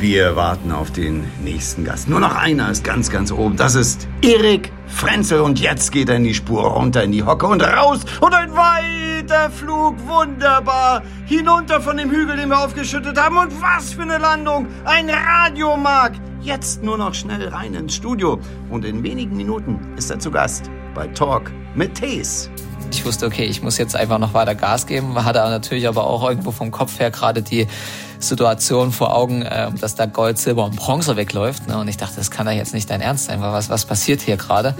Wir warten auf den nächsten Gast. Nur noch einer ist ganz, ganz oben. Das ist Erik Frenzel. Und jetzt geht er in die Spur runter in die Hocke und raus. Und ein weiter Flug. Wunderbar. Hinunter von dem Hügel, den wir aufgeschüttet haben. Und was für eine Landung. Ein Radiomark. Jetzt nur noch schnell rein ins Studio. Und in wenigen Minuten ist er zu Gast bei Talk mit Tees. Ich wusste, okay, ich muss jetzt einfach noch weiter Gas geben. Hatte natürlich aber auch irgendwo vom Kopf her gerade die Situation vor Augen, äh, dass da Gold, Silber und Bronze wegläuft. Ne? Und ich dachte, das kann ja jetzt nicht dein Ernst sein. Was, was passiert hier gerade?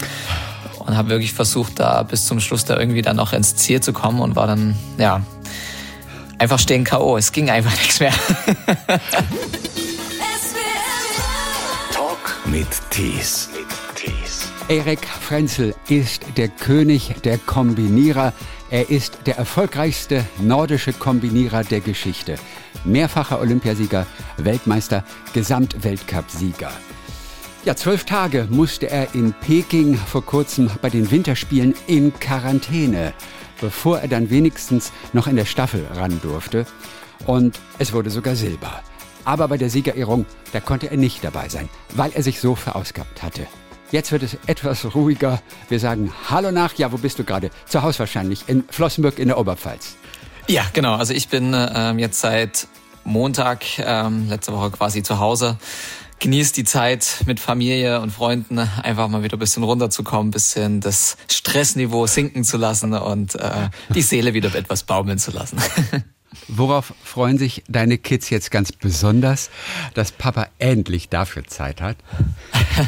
Und habe wirklich versucht, da bis zum Schluss da irgendwie dann noch ins Ziel zu kommen und war dann, ja, einfach stehen K.O. Es ging einfach nichts mehr. Talk mit Tees. Erik Frenzel ist der König der Kombinierer. Er ist der erfolgreichste nordische Kombinierer der Geschichte. Mehrfacher Olympiasieger, Weltmeister, Gesamtweltcupsieger. Ja, zwölf Tage musste er in Peking vor kurzem bei den Winterspielen in Quarantäne, bevor er dann wenigstens noch in der Staffel ran durfte. Und es wurde sogar Silber. Aber bei der Siegerehrung, da konnte er nicht dabei sein, weil er sich so verausgabt hatte. Jetzt wird es etwas ruhiger. Wir sagen Hallo nach. Ja, wo bist du gerade? Zu Hause wahrscheinlich. In Flossenburg in der Oberpfalz. Ja, genau. Also ich bin ähm, jetzt seit Montag, ähm, letzte Woche quasi zu Hause. Genießt die Zeit mit Familie und Freunden, einfach mal wieder ein bisschen runterzukommen, ein bisschen das Stressniveau sinken zu lassen und äh, die Seele wieder etwas baumeln zu lassen. Worauf freuen sich deine Kids jetzt ganz besonders, dass Papa endlich dafür Zeit hat?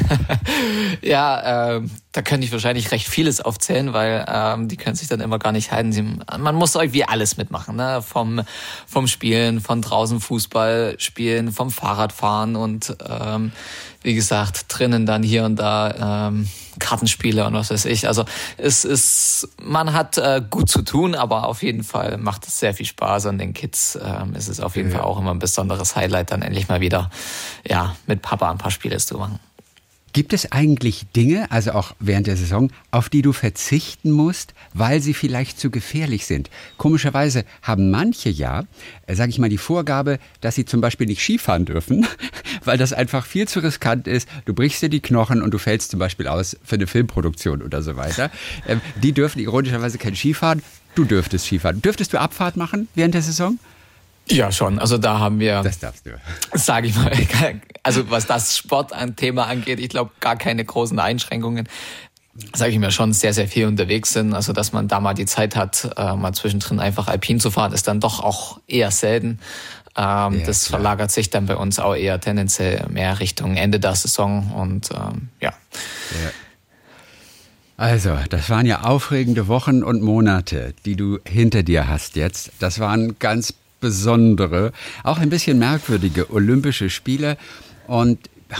ja, äh, da könnte ich wahrscheinlich recht vieles aufzählen, weil ähm, die können sich dann immer gar nicht halten. Sie, man muss irgendwie alles mitmachen, ne? Vom, vom Spielen, von draußen Fußball spielen, vom Fahrradfahren und ähm, wie gesagt, drinnen dann hier und da ähm, Kartenspiele und was weiß ich. Also es ist, man hat äh, gut zu tun, aber auf jeden Fall macht es sehr viel Spaß und den Kids ähm, ist es auf jeden ja. Fall auch immer ein besonderes Highlight, dann endlich mal wieder ja mit Papa ein paar Spiele zu machen. Gibt es eigentlich Dinge, also auch während der Saison, auf die du verzichten musst, weil sie vielleicht zu gefährlich sind? Komischerweise haben manche ja, äh, sage ich mal, die Vorgabe, dass sie zum Beispiel nicht Skifahren dürfen, weil das einfach viel zu riskant ist. Du brichst dir die Knochen und du fällst zum Beispiel aus für eine Filmproduktion oder so weiter. Ähm, die dürfen ironischerweise kein Skifahren. Du dürftest Skifahren. Dürftest du Abfahrt machen während der Saison? Ja, schon. Also da haben wir. Das darfst du. Sag ich mal. Also was das Sportthema angeht, ich glaube gar keine großen Einschränkungen. Sage ich mir schon sehr, sehr viel unterwegs sind. Also dass man da mal die Zeit hat, äh, mal zwischendrin einfach alpin zu fahren, ist dann doch auch eher selten. Ähm, ja, das klar. verlagert sich dann bei uns auch eher tendenziell mehr Richtung Ende der Saison und ähm, ja. ja. Also, das waren ja aufregende Wochen und Monate, die du hinter dir hast jetzt. Das waren ganz besondere, auch ein bisschen merkwürdige Olympische Spiele. Und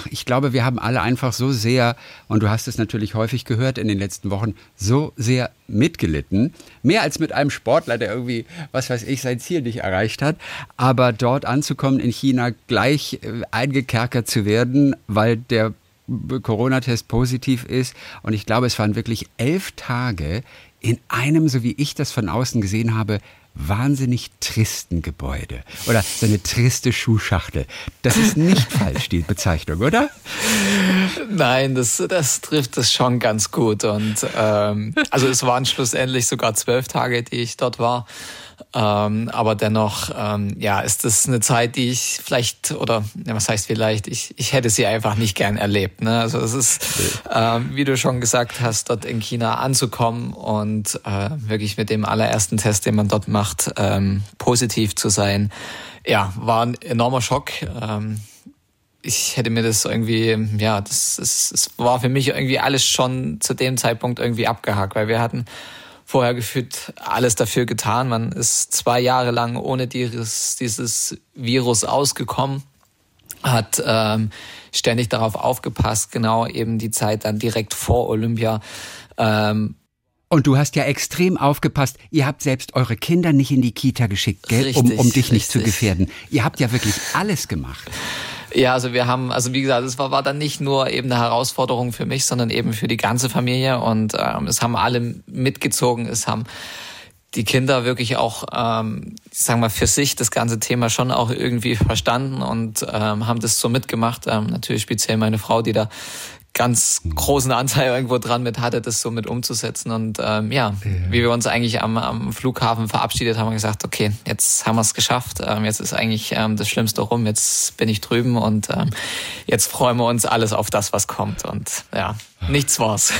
ich glaube, wir haben alle einfach so sehr, und du hast es natürlich häufig gehört in den letzten Wochen, so sehr mitgelitten. Mehr als mit einem Sportler, der irgendwie, was weiß ich, sein Ziel nicht erreicht hat. Aber dort anzukommen in China, gleich äh, eingekerkert zu werden, weil der Corona-Test positiv ist. Und ich glaube, es waren wirklich elf Tage in einem, so wie ich das von außen gesehen habe, wahnsinnig tristen Gebäude oder so eine triste Schuhschachtel. Das ist nicht falsch, die Bezeichnung, oder? Nein, das, das trifft es schon ganz gut. Und ähm, also es waren schlussendlich sogar zwölf Tage, die ich dort war. Ähm, aber dennoch, ähm, ja, ist das eine Zeit, die ich vielleicht, oder ja, was heißt vielleicht, ich, ich hätte sie einfach nicht gern erlebt. Ne? Also es ist, ähm, wie du schon gesagt hast, dort in China anzukommen und äh, wirklich mit dem allerersten Test, den man dort macht, ähm, positiv zu sein. Ja, war ein enormer Schock. Ähm, ich hätte mir das irgendwie, ja, das, das, das war für mich irgendwie alles schon zu dem Zeitpunkt irgendwie abgehakt, weil wir hatten vorher gefühlt alles dafür getan. Man ist zwei Jahre lang ohne dieses, dieses Virus ausgekommen, hat ähm, ständig darauf aufgepasst, genau eben die Zeit dann direkt vor Olympia. Ähm, und du hast ja extrem aufgepasst. Ihr habt selbst eure Kinder nicht in die Kita geschickt, gell? Richtig, um, um dich richtig. nicht zu gefährden. Ihr habt ja wirklich alles gemacht. Ja, also wir haben, also wie gesagt, es war, war dann nicht nur eben eine Herausforderung für mich, sondern eben für die ganze Familie und ähm, es haben alle mitgezogen, es haben die Kinder wirklich auch, ähm, ich sag mal, für sich das ganze Thema schon auch irgendwie verstanden und ähm, haben das so mitgemacht. Ähm, natürlich speziell meine Frau, die da ganz großen Anteil irgendwo dran mit hatte, das so mit umzusetzen. Und ähm, ja, ja, wie wir uns eigentlich am, am Flughafen verabschiedet haben, wir gesagt, okay, jetzt haben wir es geschafft. Ähm, jetzt ist eigentlich ähm, das Schlimmste rum. Jetzt bin ich drüben und ähm, jetzt freuen wir uns alles auf das, was kommt. Und ja, nichts war's.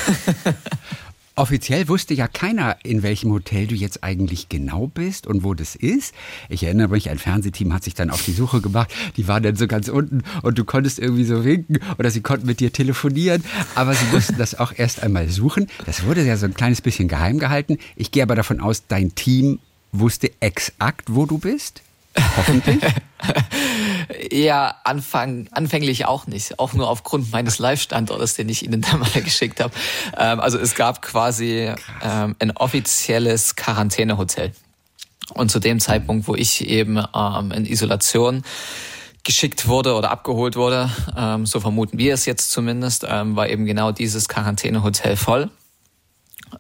Offiziell wusste ja keiner, in welchem Hotel du jetzt eigentlich genau bist und wo das ist. Ich erinnere mich, ein Fernsehteam hat sich dann auf die Suche gemacht. Die waren dann so ganz unten und du konntest irgendwie so winken oder sie konnten mit dir telefonieren. Aber sie mussten das auch erst einmal suchen. Das wurde ja so ein kleines bisschen geheim gehalten. Ich gehe aber davon aus, dein Team wusste exakt, wo du bist. Ja, Anfang, anfänglich auch nicht. Auch nur aufgrund meines Live-Standortes, den ich Ihnen da mal geschickt habe. Ähm, also es gab quasi ähm, ein offizielles Quarantänehotel. Und zu dem Zeitpunkt, wo ich eben ähm, in Isolation geschickt wurde oder abgeholt wurde, ähm, so vermuten wir es jetzt zumindest, ähm, war eben genau dieses Quarantänehotel voll.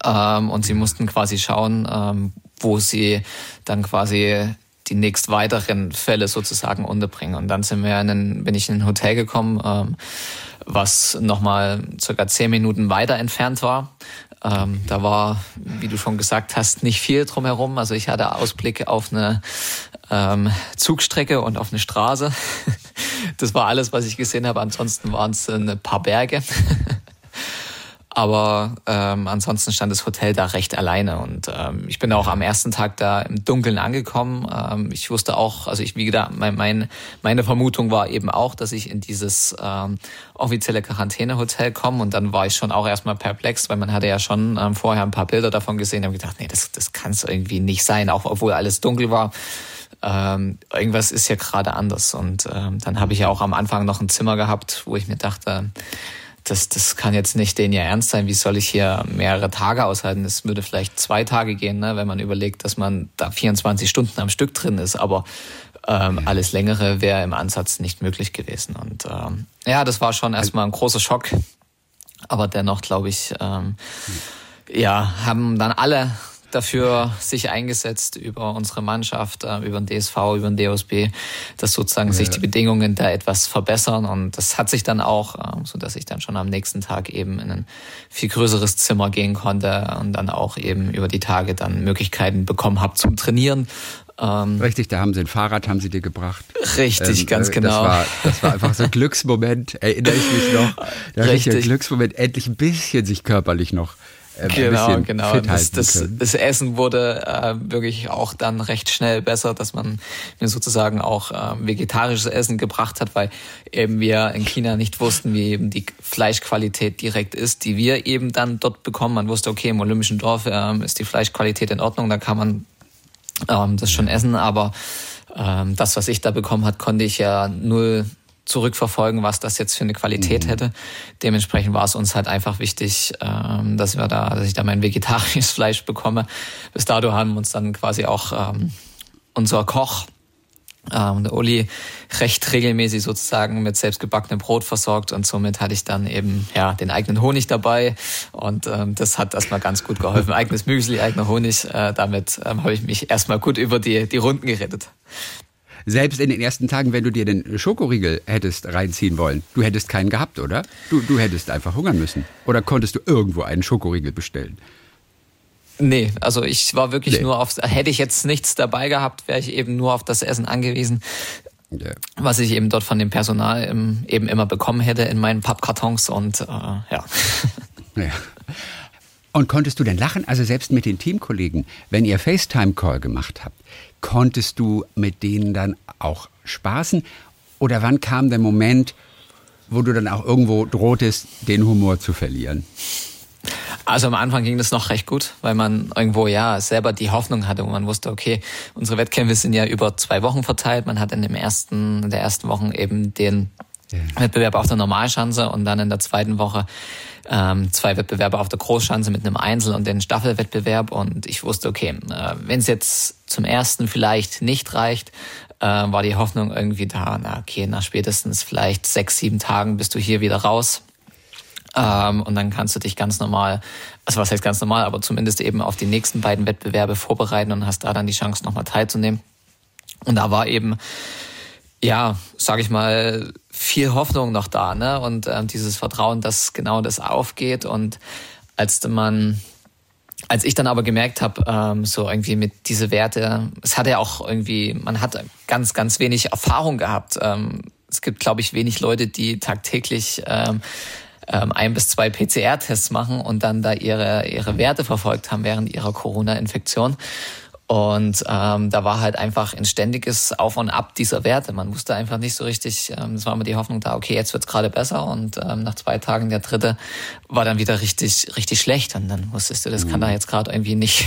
Ähm, und sie mussten quasi schauen, wo sie dann quasi die nächst weiteren Fälle sozusagen unterbringen. Und dann sind wir in ein, bin ich in ein Hotel gekommen, ähm, was nochmal circa zehn Minuten weiter entfernt war. Ähm, da war, wie du schon gesagt hast, nicht viel drumherum. Also ich hatte Ausblick auf eine ähm, Zugstrecke und auf eine Straße. Das war alles, was ich gesehen habe. Ansonsten waren es ein paar Berge. Aber ähm, ansonsten stand das Hotel da recht alleine und ähm, ich bin auch am ersten Tag da im Dunkeln angekommen. Ähm, ich wusste auch, also ich wie gesagt, mein, mein, meine Vermutung war eben auch, dass ich in dieses ähm, offizielle Quarantänehotel komme und dann war ich schon auch erstmal perplex, weil man hatte ja schon ähm, vorher ein paar Bilder davon gesehen und gedacht, nee, das, das kann es irgendwie nicht sein, auch obwohl alles dunkel war. Ähm, irgendwas ist ja gerade anders und ähm, dann habe ich ja auch am Anfang noch ein Zimmer gehabt, wo ich mir dachte, das, das kann jetzt nicht den ja ernst sein. Wie soll ich hier mehrere Tage aushalten? Es würde vielleicht zwei Tage gehen, ne, wenn man überlegt, dass man da 24 Stunden am Stück drin ist. Aber ähm, ja. alles längere wäre im Ansatz nicht möglich gewesen. Und ähm, ja, das war schon erstmal ein großer Schock. Aber dennoch, glaube ich, ähm, ja, haben dann alle dafür sich eingesetzt über unsere Mannschaft, äh, über den DSV, über den DOSB, dass sozusagen ja. sich die Bedingungen da etwas verbessern. Und das hat sich dann auch, äh, so dass ich dann schon am nächsten Tag eben in ein viel größeres Zimmer gehen konnte und dann auch eben über die Tage dann Möglichkeiten bekommen habe zum Trainieren. Ähm, richtig, da haben sie ein Fahrrad, haben sie dir gebracht. Richtig, ähm, ganz äh, genau. Das war, das war einfach so ein Glücksmoment, erinnere ich mich noch. Der richtig. Glücksmoment, endlich ein bisschen sich körperlich noch äh, genau, genau. Das, das, das, Essen wurde äh, wirklich auch dann recht schnell besser, dass man mir sozusagen auch äh, vegetarisches Essen gebracht hat, weil eben wir in China nicht wussten, wie eben die Fleischqualität direkt ist, die wir eben dann dort bekommen. Man wusste, okay, im Olympischen Dorf äh, ist die Fleischqualität in Ordnung, da kann man ähm, das schon essen, aber ähm, das, was ich da bekommen hat, konnte ich ja null zurückverfolgen, was das jetzt für eine Qualität mhm. hätte. Dementsprechend war es uns halt einfach wichtig, ähm, dass wir da, dass ich da mein vegetarisches Fleisch bekomme. Bis dato haben uns dann quasi auch ähm, unser Koch, ähm, der Uli, recht regelmäßig sozusagen mit selbstgebackenem Brot versorgt und somit hatte ich dann eben ja den eigenen Honig dabei und ähm, das hat erstmal ganz gut geholfen. Eigenes Müsli, eigener Honig, äh, damit ähm, habe ich mich erstmal gut über die, die Runden gerettet selbst in den ersten Tagen, wenn du dir den Schokoriegel hättest reinziehen wollen, du hättest keinen gehabt, oder? Du, du hättest einfach hungern müssen. Oder konntest du irgendwo einen Schokoriegel bestellen? Nee, also ich war wirklich nee. nur auf, hätte ich jetzt nichts dabei gehabt, wäre ich eben nur auf das Essen angewiesen, yeah. was ich eben dort von dem Personal eben immer bekommen hätte in meinen Pappkartons und äh, ja. ja. Und konntest du denn lachen? Also selbst mit den Teamkollegen, wenn ihr FaceTime-Call gemacht habt, konntest du mit denen dann auch spaßen? Oder wann kam der Moment, wo du dann auch irgendwo drohtest, den Humor zu verlieren? Also am Anfang ging das noch recht gut, weil man irgendwo ja selber die Hoffnung hatte, wo man wusste, okay, unsere Wettkämpfe sind ja über zwei Wochen verteilt. Man hat in dem ersten, in der ersten Woche eben den. Wettbewerb auf der Normalschanze und dann in der zweiten Woche ähm, zwei Wettbewerbe auf der Großschanze mit einem Einzel- und den Staffelwettbewerb. Und ich wusste, okay, äh, wenn es jetzt zum ersten vielleicht nicht reicht, äh, war die Hoffnung irgendwie da, na okay, nach spätestens vielleicht sechs, sieben Tagen bist du hier wieder raus. Ähm, und dann kannst du dich ganz normal, also was heißt ganz normal, aber zumindest eben auf die nächsten beiden Wettbewerbe vorbereiten und hast da dann die Chance, nochmal teilzunehmen. Und da war eben, ja, sag ich mal, viel Hoffnung noch da, ne? Und ähm, dieses Vertrauen, dass genau das aufgeht. Und als man als ich dann aber gemerkt habe, ähm, so irgendwie mit diese Werte, es hat ja auch irgendwie, man hat ganz, ganz wenig Erfahrung gehabt. Ähm, es gibt, glaube ich, wenig Leute, die tagtäglich ähm, ähm, ein bis zwei PCR-Tests machen und dann da ihre, ihre Werte verfolgt haben während ihrer Corona-Infektion. Und ähm, da war halt einfach ein ständiges Auf und Ab dieser Werte. Man wusste einfach nicht so richtig, ähm, es war immer die Hoffnung da, okay, jetzt wird's gerade besser. Und ähm, nach zwei Tagen der dritte war dann wieder richtig, richtig schlecht. Und dann wusstest du, das kann da mhm. jetzt gerade irgendwie nicht,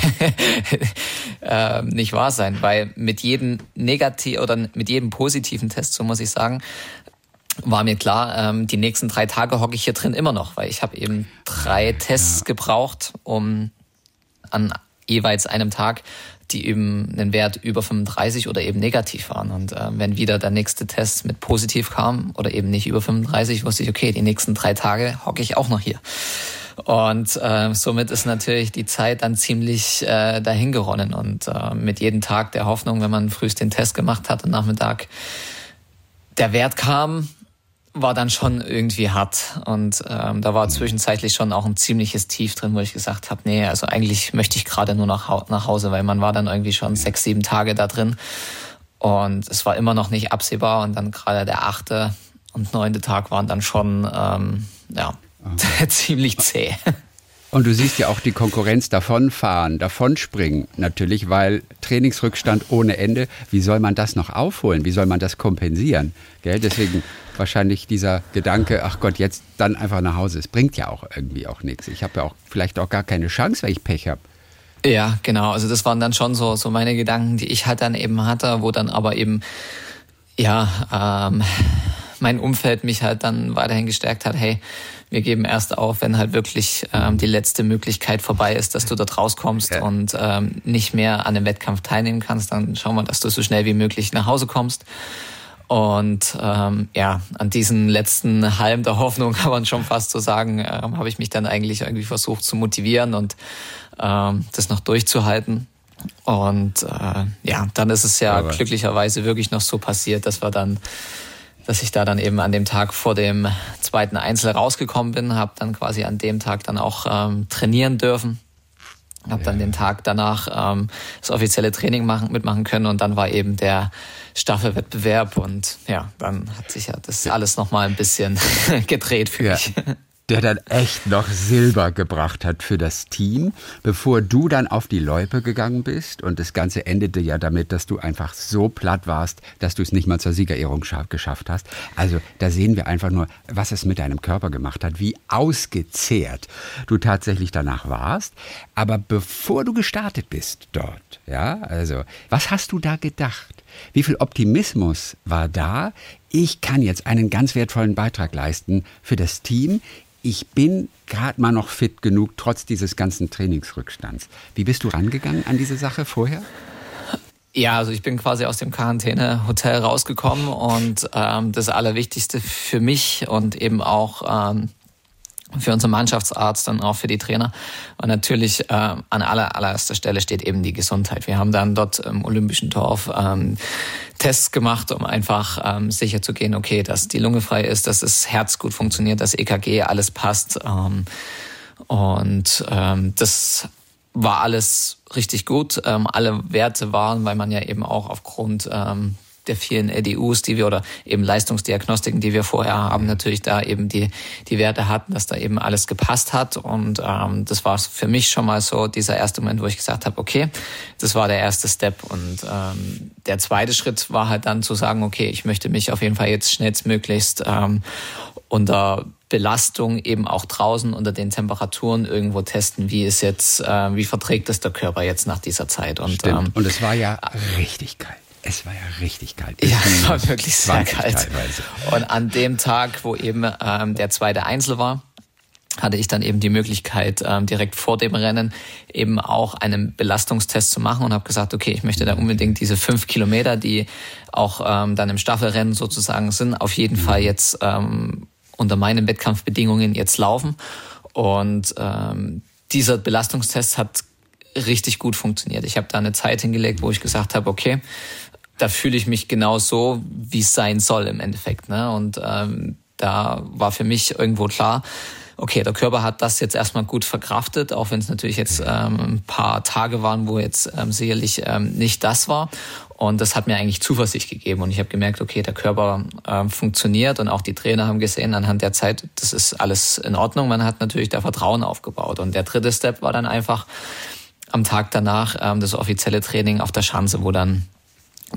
äh, nicht wahr sein. Weil mit jedem negativ oder mit jedem positiven Test, so muss ich sagen, war mir klar, ähm, die nächsten drei Tage hocke ich hier drin immer noch, weil ich habe eben drei Tests ja. gebraucht, um an jeweils einem Tag die eben einen Wert über 35 oder eben negativ waren. Und äh, wenn wieder der nächste Test mit positiv kam oder eben nicht über 35, wusste ich, okay, die nächsten drei Tage hocke ich auch noch hier. Und äh, somit ist natürlich die Zeit dann ziemlich äh, dahingeronnen. Und äh, mit jedem Tag der Hoffnung, wenn man frühst den Test gemacht hat und Nachmittag der Wert kam, war dann schon irgendwie hart. Und ähm, da war zwischenzeitlich schon auch ein ziemliches Tief drin, wo ich gesagt habe, nee, also eigentlich möchte ich gerade nur nach, nach Hause, weil man war dann irgendwie schon sechs, sieben Tage da drin. Und es war immer noch nicht absehbar. Und dann gerade der achte und neunte Tag waren dann schon ähm, ja, ziemlich zäh. Und du siehst ja auch die Konkurrenz davonfahren, davonspringen, natürlich, weil Trainingsrückstand ohne Ende, wie soll man das noch aufholen? Wie soll man das kompensieren? Gell? Deswegen wahrscheinlich dieser Gedanke, ach Gott, jetzt dann einfach nach Hause. Es bringt ja auch irgendwie auch nichts. Ich habe ja auch vielleicht auch gar keine Chance, weil ich Pech habe. Ja, genau. Also das waren dann schon so, so meine Gedanken, die ich halt dann eben hatte, wo dann aber eben, ja, ähm, mein Umfeld mich halt dann weiterhin gestärkt hat, hey, wir geben erst auf, wenn halt wirklich ähm, die letzte Möglichkeit vorbei ist, dass du dort rauskommst ja. und ähm, nicht mehr an dem Wettkampf teilnehmen kannst. Dann schauen wir, dass du so schnell wie möglich nach Hause kommst. Und ähm, ja, an diesen letzten Halm der Hoffnung kann man schon fast so sagen, ähm, habe ich mich dann eigentlich irgendwie versucht zu motivieren und ähm, das noch durchzuhalten. Und äh, ja, dann ist es ja Aber glücklicherweise wirklich noch so passiert, dass wir dann dass ich da dann eben an dem Tag vor dem zweiten Einzel rausgekommen bin, habe dann quasi an dem Tag dann auch ähm, trainieren dürfen. Habe ja. dann den Tag danach ähm, das offizielle Training machen, mitmachen können und dann war eben der Staffelwettbewerb und ja, dann hat sich ja das alles nochmal ein bisschen gedreht für ja. mich der dann echt noch Silber gebracht hat für das Team, bevor du dann auf die Loipe gegangen bist. Und das Ganze endete ja damit, dass du einfach so platt warst, dass du es nicht mal zur Siegerehrung geschafft hast. Also da sehen wir einfach nur, was es mit deinem Körper gemacht hat, wie ausgezehrt du tatsächlich danach warst. Aber bevor du gestartet bist dort, ja, also was hast du da gedacht? Wie viel Optimismus war da? Ich kann jetzt einen ganz wertvollen Beitrag leisten für das Team ich bin gerade mal noch fit genug, trotz dieses ganzen Trainingsrückstands. Wie bist du rangegangen an diese Sache vorher? Ja, also ich bin quasi aus dem Quarantäne-Hotel rausgekommen und ähm, das Allerwichtigste für mich und eben auch ähm, für unseren Mannschaftsarzt und auch für die Trainer. Und natürlich äh, an aller, allererster Stelle steht eben die Gesundheit. Wir haben dann dort im Olympischen Dorf ähm, Tests gemacht, um einfach ähm, sicher zu gehen, okay, dass die Lunge frei ist, dass das Herz gut funktioniert, dass EKG alles passt. Ähm, und ähm, das war alles richtig gut. Ähm, alle Werte waren, weil man ja eben auch aufgrund ähm, der vielen LDUs, die wir oder eben Leistungsdiagnostiken, die wir vorher haben, natürlich da eben die, die Werte hatten, dass da eben alles gepasst hat. Und ähm, das war für mich schon mal so dieser erste Moment, wo ich gesagt habe, okay, das war der erste Step. Und ähm, der zweite Schritt war halt dann zu sagen, okay, ich möchte mich auf jeden Fall jetzt schnellstmöglichst ähm, unter Belastung eben auch draußen unter den Temperaturen irgendwo testen, wie ist jetzt, äh, wie verträgt es der Körper jetzt nach dieser Zeit. Und, Stimmt. Ähm, und es war ja richtig kalt. Es war ja richtig kalt. Ja, es war wirklich sehr kalt. Teilweise. Und an dem Tag, wo eben ähm, der zweite Einzel war, hatte ich dann eben die Möglichkeit, ähm, direkt vor dem Rennen eben auch einen Belastungstest zu machen und habe gesagt, okay, ich möchte da unbedingt diese fünf Kilometer, die auch ähm, dann im Staffelrennen sozusagen sind, auf jeden mhm. Fall jetzt ähm, unter meinen Wettkampfbedingungen jetzt laufen. Und ähm, dieser Belastungstest hat richtig gut funktioniert. Ich habe da eine Zeit hingelegt, wo ich gesagt habe, okay, da fühle ich mich genau so, wie es sein soll im Endeffekt. Ne? Und ähm, da war für mich irgendwo klar, okay, der Körper hat das jetzt erstmal gut verkraftet, auch wenn es natürlich jetzt ähm, ein paar Tage waren, wo jetzt ähm, sicherlich ähm, nicht das war. Und das hat mir eigentlich Zuversicht gegeben. Und ich habe gemerkt, okay, der Körper ähm, funktioniert und auch die Trainer haben gesehen anhand der Zeit, das ist alles in Ordnung. Man hat natürlich da Vertrauen aufgebaut. Und der dritte Step war dann einfach am Tag danach ähm, das offizielle Training auf der Schanze, wo dann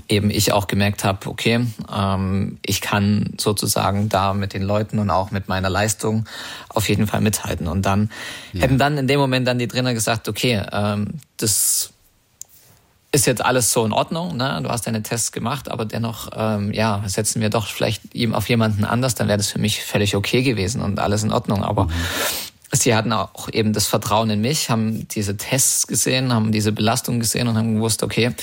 eben ich auch gemerkt habe, okay, ähm, ich kann sozusagen da mit den Leuten und auch mit meiner Leistung auf jeden Fall mithalten. Und dann ja. hätten dann in dem Moment dann die Trainer gesagt, okay, ähm, das ist jetzt alles so in Ordnung, ne? du hast deine Tests gemacht, aber dennoch, ähm, ja, setzen wir doch vielleicht auf jemanden anders, dann wäre das für mich völlig okay gewesen und alles in Ordnung. Aber mhm. sie hatten auch eben das Vertrauen in mich, haben diese Tests gesehen, haben diese Belastung gesehen und haben gewusst, okay,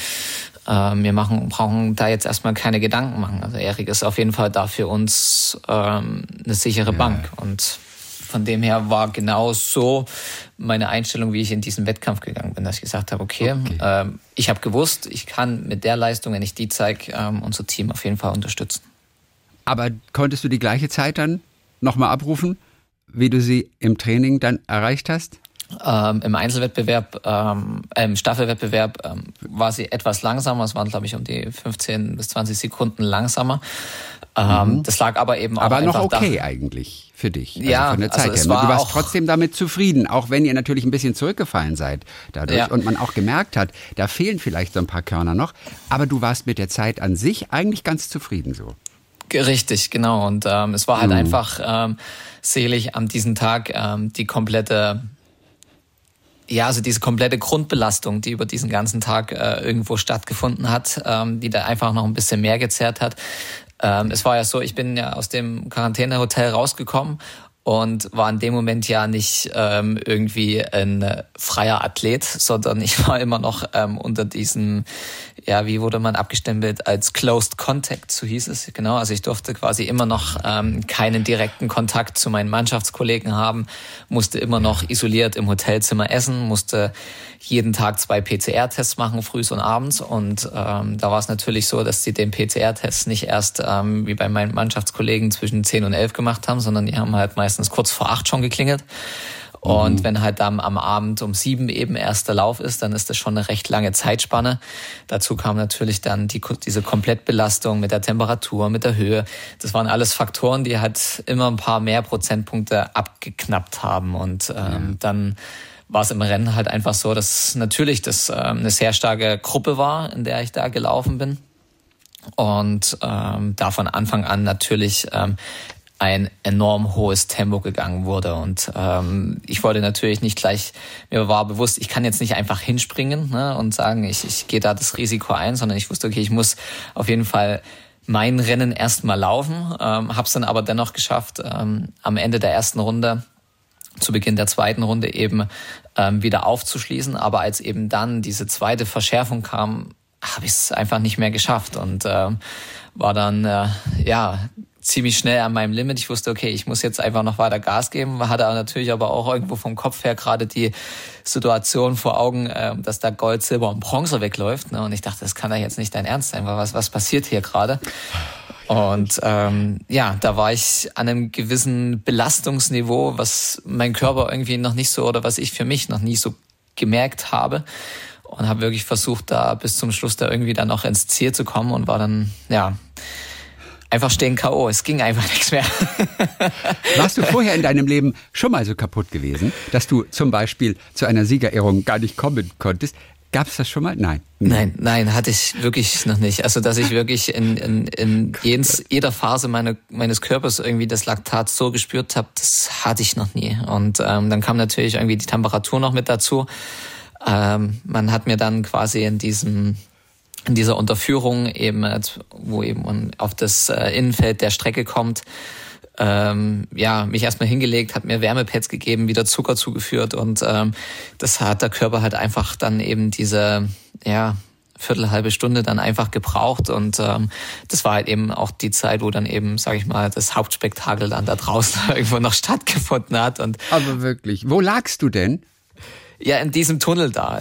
wir machen, brauchen da jetzt erstmal keine Gedanken machen. Also Erik ist auf jeden Fall da für uns ähm, eine sichere ja. Bank. Und von dem her war genau so meine Einstellung, wie ich in diesen Wettkampf gegangen bin, dass ich gesagt habe, okay, okay. Ähm, ich habe gewusst, ich kann mit der Leistung, wenn ich die zeige, ähm, unser Team auf jeden Fall unterstützen. Aber konntest du die gleiche Zeit dann nochmal abrufen, wie du sie im Training dann erreicht hast? Ähm, Im Einzelwettbewerb, ähm, im Staffelwettbewerb ähm, war sie etwas langsamer. Es waren, glaube ich, um die 15 bis 20 Sekunden langsamer. Ähm, mhm. Das lag aber eben auch Aber noch okay da. eigentlich für dich. Also ja, von der Zeit also her. Du warst trotzdem damit zufrieden, auch wenn ihr natürlich ein bisschen zurückgefallen seid dadurch ja. und man auch gemerkt hat, da fehlen vielleicht so ein paar Körner noch. Aber du warst mit der Zeit an sich eigentlich ganz zufrieden so. Richtig, genau. Und ähm, es war halt mhm. einfach ähm, selig an diesem Tag ähm, die komplette ja, also diese komplette Grundbelastung, die über diesen ganzen Tag äh, irgendwo stattgefunden hat, ähm, die da einfach noch ein bisschen mehr gezerrt hat. Ähm, es war ja so, ich bin ja aus dem Quarantänehotel rausgekommen und war in dem Moment ja nicht ähm, irgendwie ein freier Athlet, sondern ich war immer noch ähm, unter diesem, ja, wie wurde man abgestempelt, als Closed Contact, so hieß es, genau. Also ich durfte quasi immer noch ähm, keinen direkten Kontakt zu meinen Mannschaftskollegen haben, musste immer noch isoliert im Hotelzimmer essen, musste jeden Tag zwei PCR-Tests machen, frühs und abends. Und ähm, da war es natürlich so, dass sie den PCR-Test nicht erst ähm, wie bei meinen Mannschaftskollegen zwischen 10 und 11 gemacht haben, sondern die haben halt meistens kurz vor acht schon geklingelt. Und mhm. wenn halt dann am Abend um sieben eben erster Lauf ist, dann ist das schon eine recht lange Zeitspanne. Dazu kam natürlich dann die, diese Komplettbelastung mit der Temperatur, mit der Höhe. Das waren alles Faktoren, die halt immer ein paar mehr Prozentpunkte abgeknappt haben. Und ähm, ja. dann war es im Rennen halt einfach so, dass natürlich das ähm, eine sehr starke Gruppe war, in der ich da gelaufen bin. Und ähm, da von Anfang an natürlich ähm, ein enorm hohes Tempo gegangen wurde. Und ähm, ich wollte natürlich nicht gleich, mir war bewusst, ich kann jetzt nicht einfach hinspringen ne, und sagen, ich, ich gehe da das Risiko ein, sondern ich wusste, okay, ich muss auf jeden Fall mein Rennen erstmal laufen, ähm, habe es dann aber dennoch geschafft, ähm, am Ende der ersten Runde zu Beginn der zweiten Runde eben ähm, wieder aufzuschließen. Aber als eben dann diese zweite Verschärfung kam, habe ich es einfach nicht mehr geschafft und äh, war dann äh, ja ziemlich schnell an meinem Limit. Ich wusste, okay, ich muss jetzt einfach noch weiter Gas geben. Hatte natürlich aber auch irgendwo vom Kopf her gerade die Situation vor Augen, äh, dass da Gold, Silber und Bronze wegläuft. Ne? Und ich dachte, das kann ja jetzt nicht dein Ernst sein, was, was passiert hier gerade? Und ähm, ja, da war ich an einem gewissen Belastungsniveau, was mein Körper irgendwie noch nicht so oder was ich für mich noch nie so gemerkt habe. Und habe wirklich versucht, da bis zum Schluss da irgendwie dann noch ins Ziel zu kommen und war dann, ja, einfach stehen K.O. Es ging einfach nichts mehr. Warst du vorher in deinem Leben schon mal so kaputt gewesen, dass du zum Beispiel zu einer Siegerehrung gar nicht kommen konntest? Gab es das schon mal? Nein. Nein, nein, hatte ich wirklich noch nicht. Also, dass ich wirklich in, in, in jens, jeder Phase meine, meines Körpers irgendwie das Laktat so gespürt habe, das hatte ich noch nie. Und ähm, dann kam natürlich irgendwie die Temperatur noch mit dazu. Ähm, man hat mir dann quasi in diesem in dieser Unterführung eben, wo eben man auf das äh, Innenfeld der Strecke kommt, ähm, ja, mich erstmal hingelegt, hat mir Wärmepads gegeben, wieder Zucker zugeführt und ähm, das hat der Körper halt einfach dann eben diese, ja, Viertel, halbe Stunde dann einfach gebraucht und ähm, das war halt eben auch die Zeit, wo dann eben, sage ich mal, das Hauptspektakel dann da draußen irgendwo noch stattgefunden hat. Und Aber wirklich, wo lagst du denn? Ja, in diesem Tunnel da.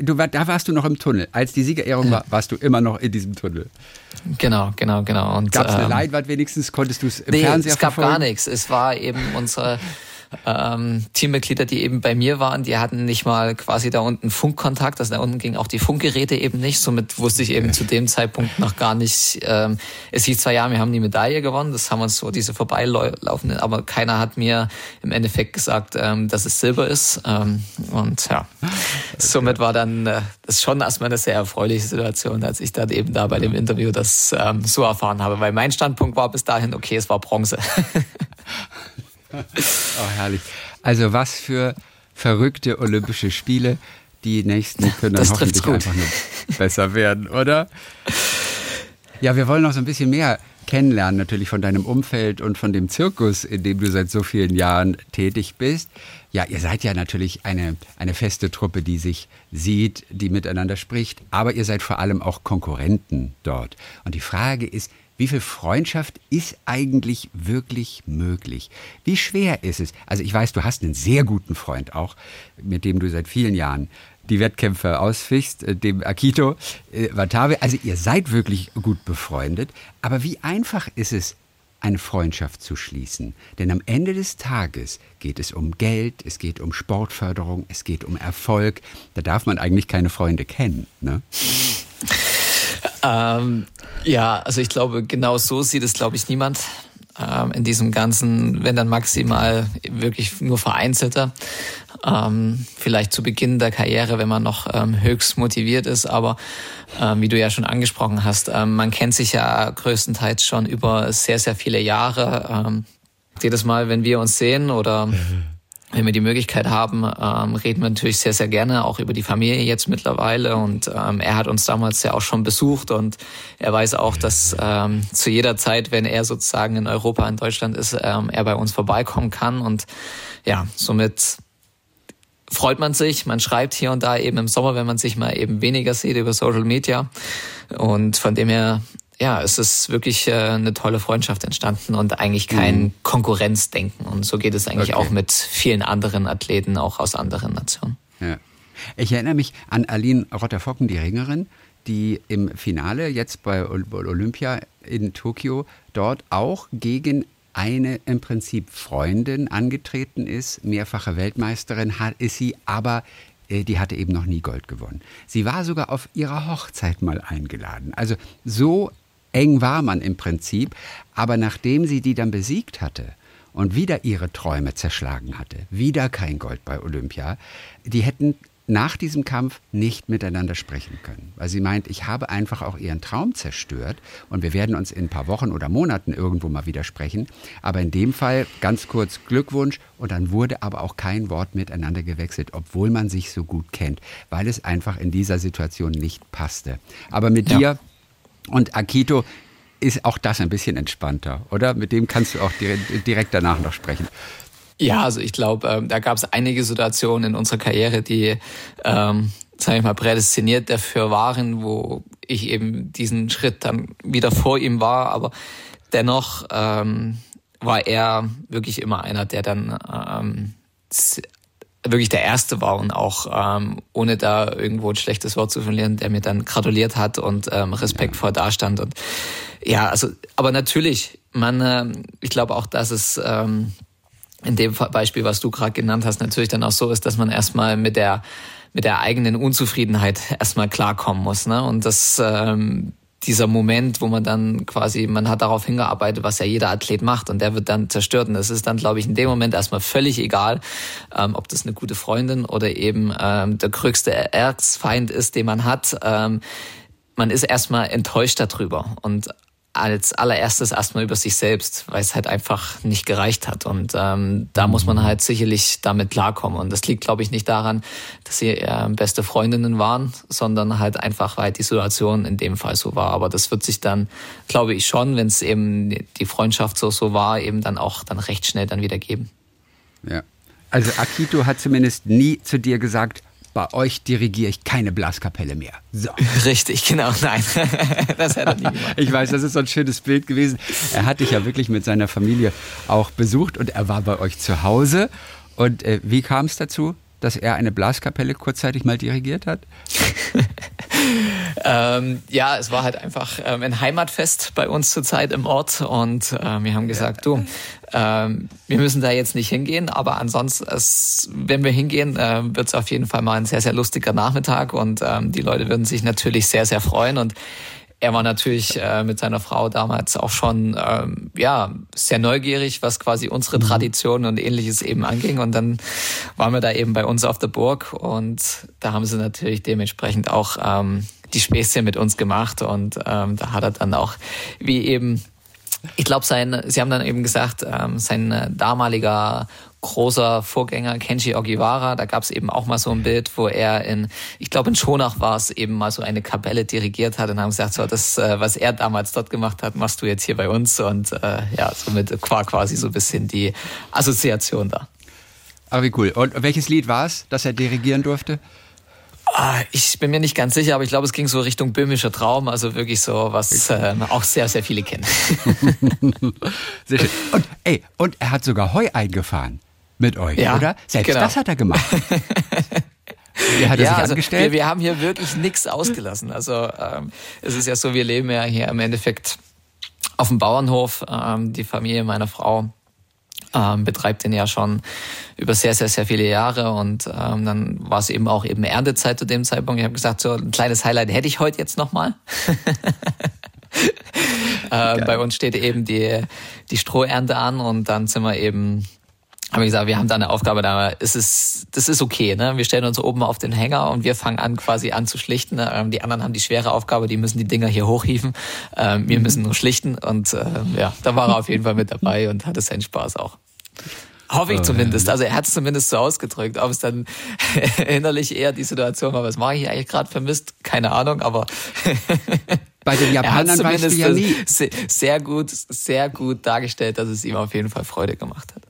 Du, da warst du noch im Tunnel. Als die Siegerehrung war, warst du immer noch in diesem Tunnel. Genau, genau, genau. Gab es eine ähm, Leinwand wenigstens? Konntest du es im nee, Fernseher es gab verfolgen? gar nichts. Es war eben unsere ähm, Teammitglieder, die eben bei mir waren, die hatten nicht mal quasi da unten Funkkontakt. Also da unten ging auch die Funkgeräte eben nicht. Somit wusste ich eben zu dem Zeitpunkt noch gar nicht. Ähm, es hieß zwar ja, wir haben die Medaille gewonnen, das haben uns so diese vorbeilaufenden, aber keiner hat mir im Endeffekt gesagt, ähm, dass es Silber ist. Ähm, und ja, somit war dann äh, das schon erstmal eine sehr erfreuliche Situation, als ich dann eben da bei dem Interview das ähm, so erfahren habe. Weil mein Standpunkt war bis dahin, okay, es war Bronze. oh, herrlich. Also was für verrückte Olympische Spiele. Die nächsten können dann hoffentlich einfach nur besser werden, oder? Ja, wir wollen noch so ein bisschen mehr kennenlernen, natürlich von deinem Umfeld und von dem Zirkus, in dem du seit so vielen Jahren tätig bist. Ja, ihr seid ja natürlich eine, eine feste Truppe, die sich sieht, die miteinander spricht, aber ihr seid vor allem auch Konkurrenten dort. Und die Frage ist, wie viel Freundschaft ist eigentlich wirklich möglich? Wie schwer ist es? Also ich weiß, du hast einen sehr guten Freund auch, mit dem du seit vielen Jahren die Wettkämpfe ausfichst, äh, dem Akito äh, Watabe. Also ihr seid wirklich gut befreundet. Aber wie einfach ist es, eine Freundschaft zu schließen. Denn am Ende des Tages geht es um Geld, es geht um Sportförderung, es geht um Erfolg. Da darf man eigentlich keine Freunde kennen. Ne? Ähm, ja, also ich glaube, genau so sieht es, glaube ich, niemand ähm, in diesem ganzen, wenn dann maximal wirklich nur vereinzelter. Ähm, vielleicht zu Beginn der Karriere, wenn man noch ähm, höchst motiviert ist, aber ähm, wie du ja schon angesprochen hast, ähm, man kennt sich ja größtenteils schon über sehr, sehr viele Jahre. Ähm, jedes Mal, wenn wir uns sehen oder wenn wir die Möglichkeit haben, ähm, reden wir natürlich sehr, sehr gerne auch über die Familie jetzt mittlerweile. Und ähm, er hat uns damals ja auch schon besucht und er weiß auch, dass ähm, zu jeder Zeit, wenn er sozusagen in Europa, in Deutschland ist, ähm, er bei uns vorbeikommen kann. Und ja, somit freut man sich. Man schreibt hier und da eben im Sommer, wenn man sich mal eben weniger sieht über Social Media. Und von dem her ja, es ist wirklich äh, eine tolle Freundschaft entstanden und eigentlich kein mhm. Konkurrenzdenken. Und so geht es eigentlich okay. auch mit vielen anderen Athleten, auch aus anderen Nationen. Ja. Ich erinnere mich an Aline Rotterfocken, die Ringerin, die im Finale jetzt bei Olympia in Tokio dort auch gegen eine im Prinzip Freundin angetreten ist, mehrfache Weltmeisterin hat, ist sie, aber äh, die hatte eben noch nie Gold gewonnen. Sie war sogar auf ihrer Hochzeit mal eingeladen. Also so eng war man im Prinzip, aber nachdem sie die dann besiegt hatte und wieder ihre Träume zerschlagen hatte, wieder kein Gold bei Olympia, die hätten nach diesem Kampf nicht miteinander sprechen können, weil sie meint, ich habe einfach auch ihren Traum zerstört und wir werden uns in ein paar Wochen oder Monaten irgendwo mal wieder sprechen. Aber in dem Fall ganz kurz Glückwunsch und dann wurde aber auch kein Wort miteinander gewechselt, obwohl man sich so gut kennt, weil es einfach in dieser Situation nicht passte. Aber mit ja. dir und Akito ist auch das ein bisschen entspannter, oder? Mit dem kannst du auch direkt danach noch sprechen. Ja, also ich glaube, ähm, da gab es einige Situationen in unserer Karriere, die, ähm, sage ich mal, prädestiniert dafür waren, wo ich eben diesen Schritt dann wieder vor ihm war, aber dennoch ähm, war er wirklich immer einer, der dann ähm, wirklich der Erste war und auch ähm, ohne da irgendwo ein schlechtes Wort zu verlieren, der mir dann gratuliert hat und ähm, respektvoll ja. dastand. Und ja, also, aber natürlich, man, äh, ich glaube auch, dass es ähm, in dem Beispiel, was du gerade genannt hast, natürlich dann auch so ist, dass man erstmal mit der mit der eigenen Unzufriedenheit erstmal klarkommen muss. Ne? Und das ähm, dieser Moment, wo man dann quasi, man hat darauf hingearbeitet, was ja jeder Athlet macht und der wird dann zerstört. Und das ist dann, glaube ich, in dem Moment erstmal völlig egal, ähm, ob das eine gute Freundin oder eben ähm, der größte Erzfeind ist, den man hat. Ähm, man ist erstmal enttäuscht darüber. Und als allererstes erstmal über sich selbst, weil es halt einfach nicht gereicht hat. Und ähm, da muss man halt sicherlich damit klarkommen. Und das liegt, glaube ich, nicht daran, dass sie äh, beste Freundinnen waren, sondern halt einfach, weil die Situation in dem Fall so war. Aber das wird sich dann, glaube ich, schon, wenn es eben die Freundschaft so so war, eben dann auch dann recht schnell dann wieder geben. Ja. Also Akito hat zumindest nie zu dir gesagt, bei euch dirigiere ich keine Blaskapelle mehr. So. Richtig, genau, nein. das hätte er nie gemacht. Ich weiß, das ist so ein schönes Bild gewesen. Er hat dich ja wirklich mit seiner Familie auch besucht und er war bei euch zu Hause. Und äh, wie kam es dazu, dass er eine Blaskapelle kurzzeitig mal dirigiert hat? ähm, ja, es war halt einfach ähm, ein Heimatfest bei uns zurzeit im Ort und äh, wir haben gesagt, du, ähm, wir müssen da jetzt nicht hingehen, aber ansonsten, es, wenn wir hingehen, äh, wird es auf jeden Fall mal ein sehr, sehr lustiger Nachmittag und ähm, die Leute würden sich natürlich sehr, sehr freuen und er war natürlich äh, mit seiner Frau damals auch schon ähm, ja sehr neugierig, was quasi unsere mhm. Traditionen und ähnliches eben anging. Und dann waren wir da eben bei uns auf der Burg und da haben sie natürlich dementsprechend auch ähm, die Späßchen mit uns gemacht. Und ähm, da hat er dann auch, wie eben ich glaube, sein, Sie haben dann eben gesagt, ähm, sein damaliger großer Vorgänger Kenji Ogiwara, da gab es eben auch mal so ein Bild, wo er in, ich glaube in Schonach war es, eben mal so eine Kapelle dirigiert hat und haben gesagt, so das, äh, was er damals dort gemacht hat, machst du jetzt hier bei uns und äh, ja, somit war quasi so ein bisschen die Assoziation da. Aber wie cool. Und welches Lied war es, das er dirigieren durfte? Ah, ich bin mir nicht ganz sicher, aber ich glaube, es ging so Richtung böhmischer Traum, also wirklich so, was äh, auch sehr, sehr viele kennen. sehr schön. Und, ey, und er hat sogar Heu eingefahren mit euch, ja, oder? Selbst genau. das hat er gemacht. Wie hat er ja, also? Wir, wir, haben hier wirklich nichts ausgelassen. Also ähm, es ist ja so, wir leben ja hier im Endeffekt auf dem Bauernhof. Ähm, die Familie meiner Frau ähm, betreibt den ja schon über sehr, sehr, sehr viele Jahre und ähm, dann war es eben auch eben Erntezeit zu dem Zeitpunkt. Ich habe gesagt, so ein kleines Highlight hätte ich heute jetzt nochmal. äh, bei uns steht eben die, die Strohernte an und dann sind wir eben habe ich gesagt, wir haben da eine Aufgabe, da ist es, das ist okay, ne? Wir stellen uns oben auf den Hänger und wir fangen an, quasi an zu schlichten. Ne? Ähm, die anderen haben die schwere Aufgabe, die müssen die Dinger hier hochhieven. Ähm, wir mhm. müssen nur schlichten und äh, ja, da war er auf jeden Fall mit dabei und hatte seinen Spaß auch. Hoffe ich oh, zumindest. Also er hat es zumindest so ausgedrückt. Ob es dann innerlich eher die Situation war, was mache ich eigentlich gerade vermisst, keine Ahnung, aber bei den Japanern weißt du ja nie. Sehr gut, sehr gut dargestellt, dass es ihm auf jeden Fall Freude gemacht hat.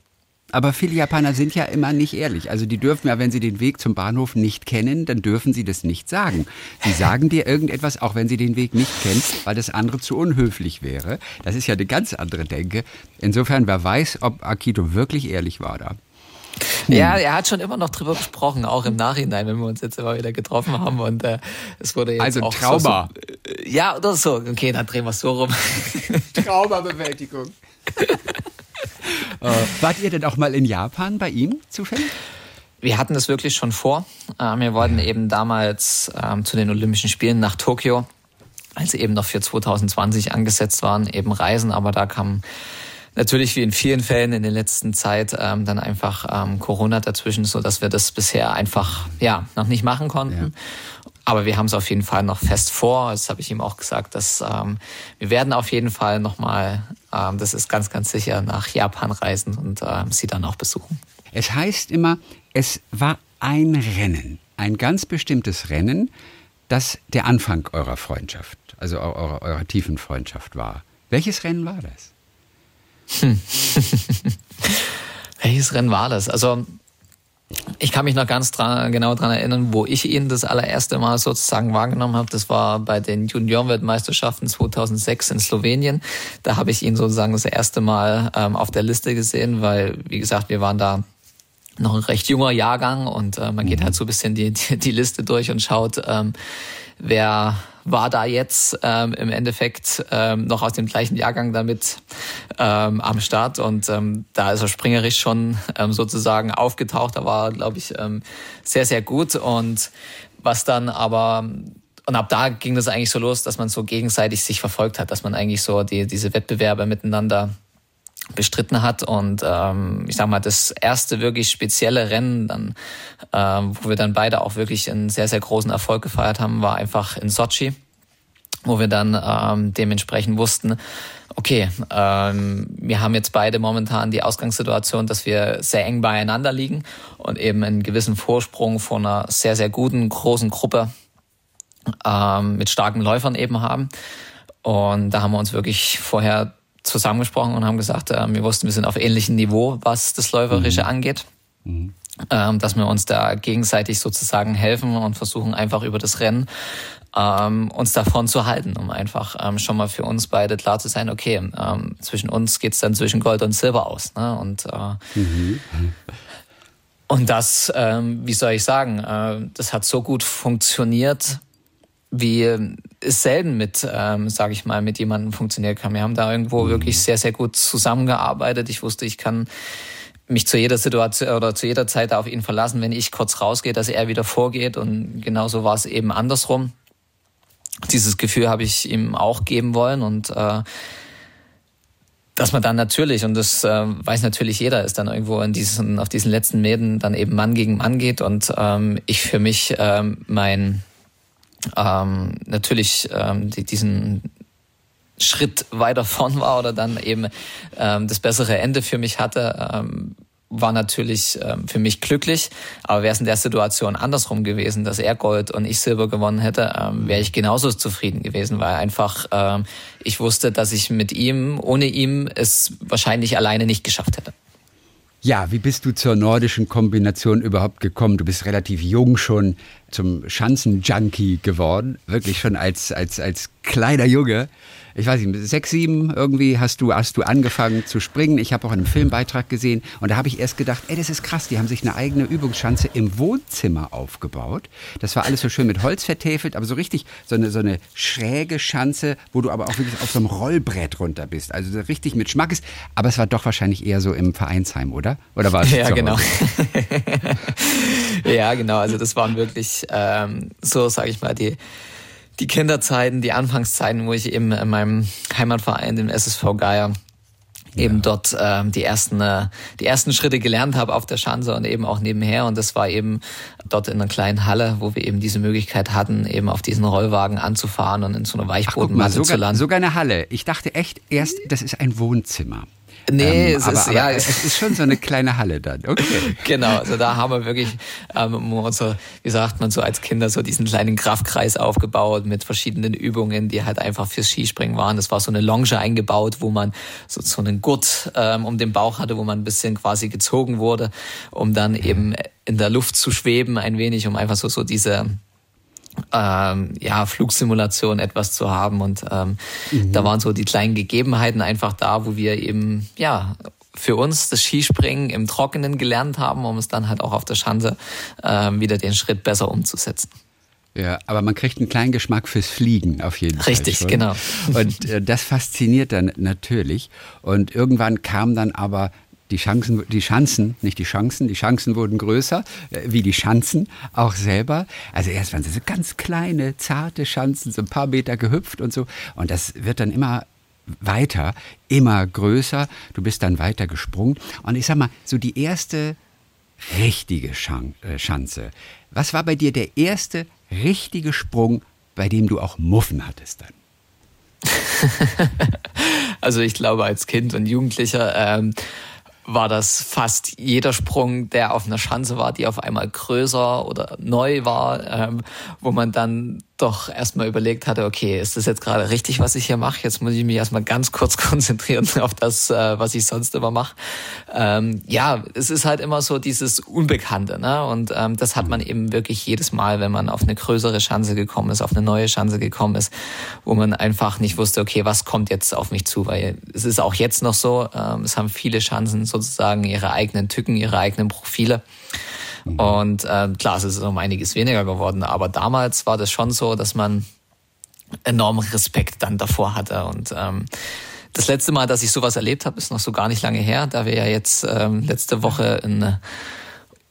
Aber viele Japaner sind ja immer nicht ehrlich. Also die dürfen ja, wenn sie den Weg zum Bahnhof nicht kennen, dann dürfen sie das nicht sagen. Sie sagen dir irgendetwas, auch wenn sie den Weg nicht kennen, weil das andere zu unhöflich wäre. Das ist ja eine ganz andere Denke. Insofern, wer weiß, ob Akito wirklich ehrlich war da. Hm. Ja, er hat schon immer noch drüber gesprochen, auch im Nachhinein, wenn wir uns jetzt immer wieder getroffen haben und äh, es wurde jetzt also auch Trauma. So, so, äh, ja, oder so. Okay, dann drehen wir es so rum. Traumabewältigung. Äh, wart ihr denn auch mal in Japan bei ihm zufällig? Wir hatten das wirklich schon vor. Ähm, wir wollten eben damals ähm, zu den Olympischen Spielen nach Tokio, als sie eben noch für 2020 angesetzt waren, eben reisen. Aber da kam natürlich wie in vielen Fällen in der letzten Zeit ähm, dann einfach ähm, Corona dazwischen, so dass wir das bisher einfach ja noch nicht machen konnten. Ja. Aber wir haben es auf jeden Fall noch fest vor. Das habe ich ihm auch gesagt, dass ähm, wir werden auf jeden Fall nochmal, ähm, das ist ganz, ganz sicher, nach Japan reisen und ähm, sie dann auch besuchen. Es heißt immer, es war ein Rennen, ein ganz bestimmtes Rennen, das der Anfang eurer Freundschaft, also eurer, eurer tiefen Freundschaft war. Welches Rennen war das? Hm. Welches Rennen war das? Also ich kann mich noch ganz dran, genau dran erinnern, wo ich ihn das allererste Mal sozusagen wahrgenommen habe. Das war bei den Juniorenweltmeisterschaften 2006 in Slowenien. Da habe ich ihn sozusagen das erste Mal ähm, auf der Liste gesehen, weil, wie gesagt, wir waren da noch ein recht junger Jahrgang und äh, man geht mhm. halt so ein bisschen die, die, die Liste durch und schaut, ähm, wer war da jetzt ähm, im Endeffekt ähm, noch aus dem gleichen Jahrgang damit ähm, am Start und ähm, da ist er springerisch schon ähm, sozusagen aufgetaucht. Da war, glaube ich, ähm, sehr, sehr gut und was dann aber und ab da ging das eigentlich so los, dass man so gegenseitig sich verfolgt hat, dass man eigentlich so die, diese Wettbewerbe miteinander bestritten hat. Und ähm, ich sag mal, das erste wirklich spezielle Rennen, dann, ähm, wo wir dann beide auch wirklich einen sehr, sehr großen Erfolg gefeiert haben, war einfach in Sochi, wo wir dann ähm, dementsprechend wussten, okay, ähm, wir haben jetzt beide momentan die Ausgangssituation, dass wir sehr eng beieinander liegen und eben einen gewissen Vorsprung von einer sehr, sehr guten, großen Gruppe ähm, mit starken Läufern eben haben. Und da haben wir uns wirklich vorher zusammengesprochen und haben gesagt, äh, wir wussten, wir sind auf ähnlichem Niveau, was das Läuferische mhm. angeht. Mhm. ähm, dass wir uns da gegenseitig sozusagen helfen und versuchen einfach über das Rennen ähm, uns davon zu halten, um einfach ähm, schon mal für uns beide klar zu sein, okay, ähm, zwischen uns geht's dann zwischen Gold und Silber aus. Ne? Und äh, mhm. Und das, ähm, wie soll ich sagen, äh, das hat so gut funktioniert, wie selten mit, ähm, sage ich mal, mit jemandem funktioniert kann. Wir haben da irgendwo mhm. wirklich sehr, sehr gut zusammengearbeitet. Ich wusste, ich kann mich zu jeder Situation oder zu jeder Zeit auf ihn verlassen, wenn ich kurz rausgehe, dass er wieder vorgeht. Und genauso war es eben andersrum. Dieses Gefühl habe ich ihm auch geben wollen und äh, dass man dann natürlich, und das äh, weiß natürlich jeder, ist dann irgendwo in diesen, auf diesen letzten Mäden dann eben Mann gegen Mann geht und ähm, ich für mich ähm, mein ähm, natürlich ähm, die, diesen Schritt weiter vorn war oder dann eben ähm, das bessere Ende für mich hatte, ähm, war natürlich ähm, für mich glücklich. Aber wäre es in der Situation andersrum gewesen, dass er Gold und ich Silber gewonnen hätte, ähm, wäre ich genauso zufrieden gewesen, weil einfach ähm, ich wusste, dass ich mit ihm, ohne ihm, es wahrscheinlich alleine nicht geschafft hätte. Ja, wie bist du zur nordischen Kombination überhaupt gekommen? Du bist relativ jung schon zum Schanzenjunkie geworden, wirklich schon als, als, als kleiner Junge ich weiß nicht, sechs, sieben irgendwie hast du, hast du angefangen zu springen. Ich habe auch einen Filmbeitrag gesehen und da habe ich erst gedacht, ey, das ist krass, die haben sich eine eigene Übungsschanze im Wohnzimmer aufgebaut. Das war alles so schön mit Holz vertäfelt, aber so richtig so eine, so eine schräge Schanze, wo du aber auch wirklich auf so einem Rollbrett runter bist. Also so richtig mit Schmackes. Aber es war doch wahrscheinlich eher so im Vereinsheim, oder? Oder war es Ja, genau. ja, genau. Also das waren wirklich ähm, so, sage ich mal, die die Kinderzeiten, die Anfangszeiten, wo ich eben in meinem Heimatverein, dem SSV Geier, eben ja. dort äh, die ersten äh, die ersten Schritte gelernt habe auf der Schanze und eben auch nebenher und das war eben dort in einer kleinen Halle, wo wir eben diese Möglichkeit hatten, eben auf diesen Rollwagen anzufahren und in so einer Weichbodenmasse zu landen. Sogar eine Halle. Ich dachte echt erst, das ist ein Wohnzimmer. Nee, ähm, es, aber, ist, aber ja, es ist schon so eine kleine Halle dann. Okay. genau, also da haben wir wirklich ähm, so, wie sagt man so als Kinder so diesen kleinen Kraftkreis aufgebaut mit verschiedenen Übungen, die halt einfach fürs Skispringen waren. Das war so eine Longe eingebaut, wo man so, so einen Gurt ähm, um den Bauch hatte, wo man ein bisschen quasi gezogen wurde, um dann eben in der Luft zu schweben ein wenig, um einfach so so diese ähm, ja, Flugsimulation etwas zu haben. Und ähm, mhm. da waren so die kleinen Gegebenheiten einfach da, wo wir eben, ja, für uns das Skispringen im Trockenen gelernt haben, um es dann halt auch auf der Schanze ähm, wieder den Schritt besser umzusetzen. Ja, aber man kriegt einen kleinen Geschmack fürs Fliegen auf jeden Richtig, Fall. Richtig, genau. Und äh, das fasziniert dann natürlich. Und irgendwann kam dann aber die Chancen, die Chancen, nicht die Chancen, die Chancen wurden größer, äh, wie die Schanzen auch selber. Also erst waren sie so ganz kleine, zarte Schanzen, so ein paar Meter gehüpft und so. Und das wird dann immer weiter, immer größer. Du bist dann weiter gesprungen. Und ich sag mal, so die erste richtige äh, Schanze. Was war bei dir der erste richtige Sprung, bei dem du auch Muffen hattest dann? also ich glaube als Kind und Jugendlicher ähm, war das fast jeder Sprung, der auf einer Schanze war, die auf einmal größer oder neu war, ähm, wo man dann doch erstmal überlegt hatte, okay, ist das jetzt gerade richtig, was ich hier mache? Jetzt muss ich mich erstmal ganz kurz konzentrieren auf das, äh, was ich sonst immer mache. Ähm, ja, es ist halt immer so dieses Unbekannte, ne? Und ähm, das hat man eben wirklich jedes Mal, wenn man auf eine größere Chance gekommen ist, auf eine neue Chance gekommen ist, wo man einfach nicht wusste, okay, was kommt jetzt auf mich zu? Weil es ist auch jetzt noch so, ähm, es haben viele Chancen sozusagen ihre eigenen Tücken, ihre eigenen Profile. Mhm. Und äh, klar, es ist um einiges weniger geworden, aber damals war das schon so, dass man enormen Respekt dann davor hatte. Und ähm, das letzte Mal, dass ich sowas erlebt habe, ist noch so gar nicht lange her, da wir ja jetzt ähm, letzte Woche in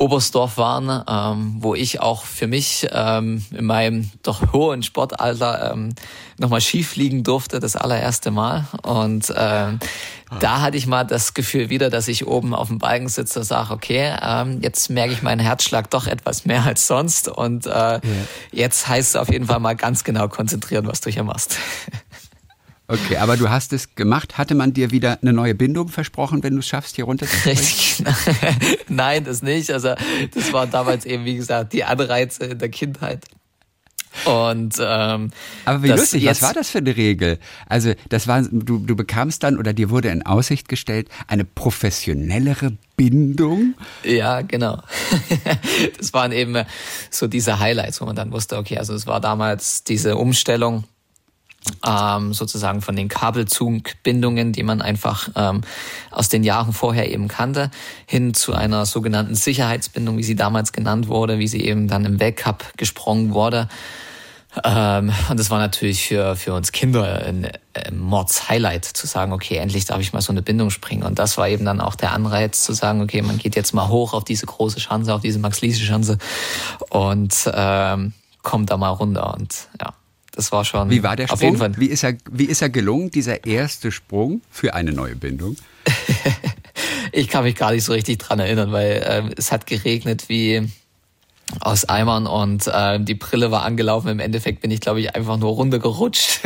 Oberstdorf waren, ähm, wo ich auch für mich ähm, in meinem doch hohen Sportalter ähm, nochmal Ski fliegen durfte, das allererste Mal. Und ähm, ah. da hatte ich mal das Gefühl wieder, dass ich oben auf dem Balken sitze und sage, okay, ähm, jetzt merke ich meinen Herzschlag doch etwas mehr als sonst. Und äh, ja. jetzt heißt es auf jeden Fall mal ganz genau konzentrieren, was du hier machst. Okay, aber du hast es gemacht. Hatte man dir wieder eine neue Bindung versprochen, wenn du es schaffst, hier runter zu Richtig. Nein, das nicht. Also das waren damals eben, wie gesagt, die Anreize in der Kindheit. Und ähm, aber wie lustig, was war das für eine Regel? Also das war, du, du bekamst dann oder dir wurde in Aussicht gestellt eine professionellere Bindung. Ja, genau. das waren eben so diese Highlights, wo man dann wusste, okay, also es war damals diese Umstellung ähm, sozusagen von den Kabelzugbindungen, die man einfach ähm, aus den Jahren vorher eben kannte, hin zu einer sogenannten Sicherheitsbindung, wie sie damals genannt wurde, wie sie eben dann im Weltcup gesprungen wurde. Ähm, und das war natürlich für, für uns Kinder ein, ein Mords-Highlight, zu sagen, okay, endlich darf ich mal so eine Bindung springen. Und das war eben dann auch der Anreiz, zu sagen, okay, man geht jetzt mal hoch auf diese große Schanze, auf diese Max-Liese-Schanze und ähm, kommt da mal runter. Und ja, das war schon. Wie war der Sprung? Auf jeden Fall. Wie ist er, wie ist er gelungen, dieser erste Sprung für eine neue Bindung? ich kann mich gar nicht so richtig dran erinnern, weil äh, es hat geregnet wie aus Eimern und äh, die Brille war angelaufen. Im Endeffekt bin ich, glaube ich, einfach nur runtergerutscht.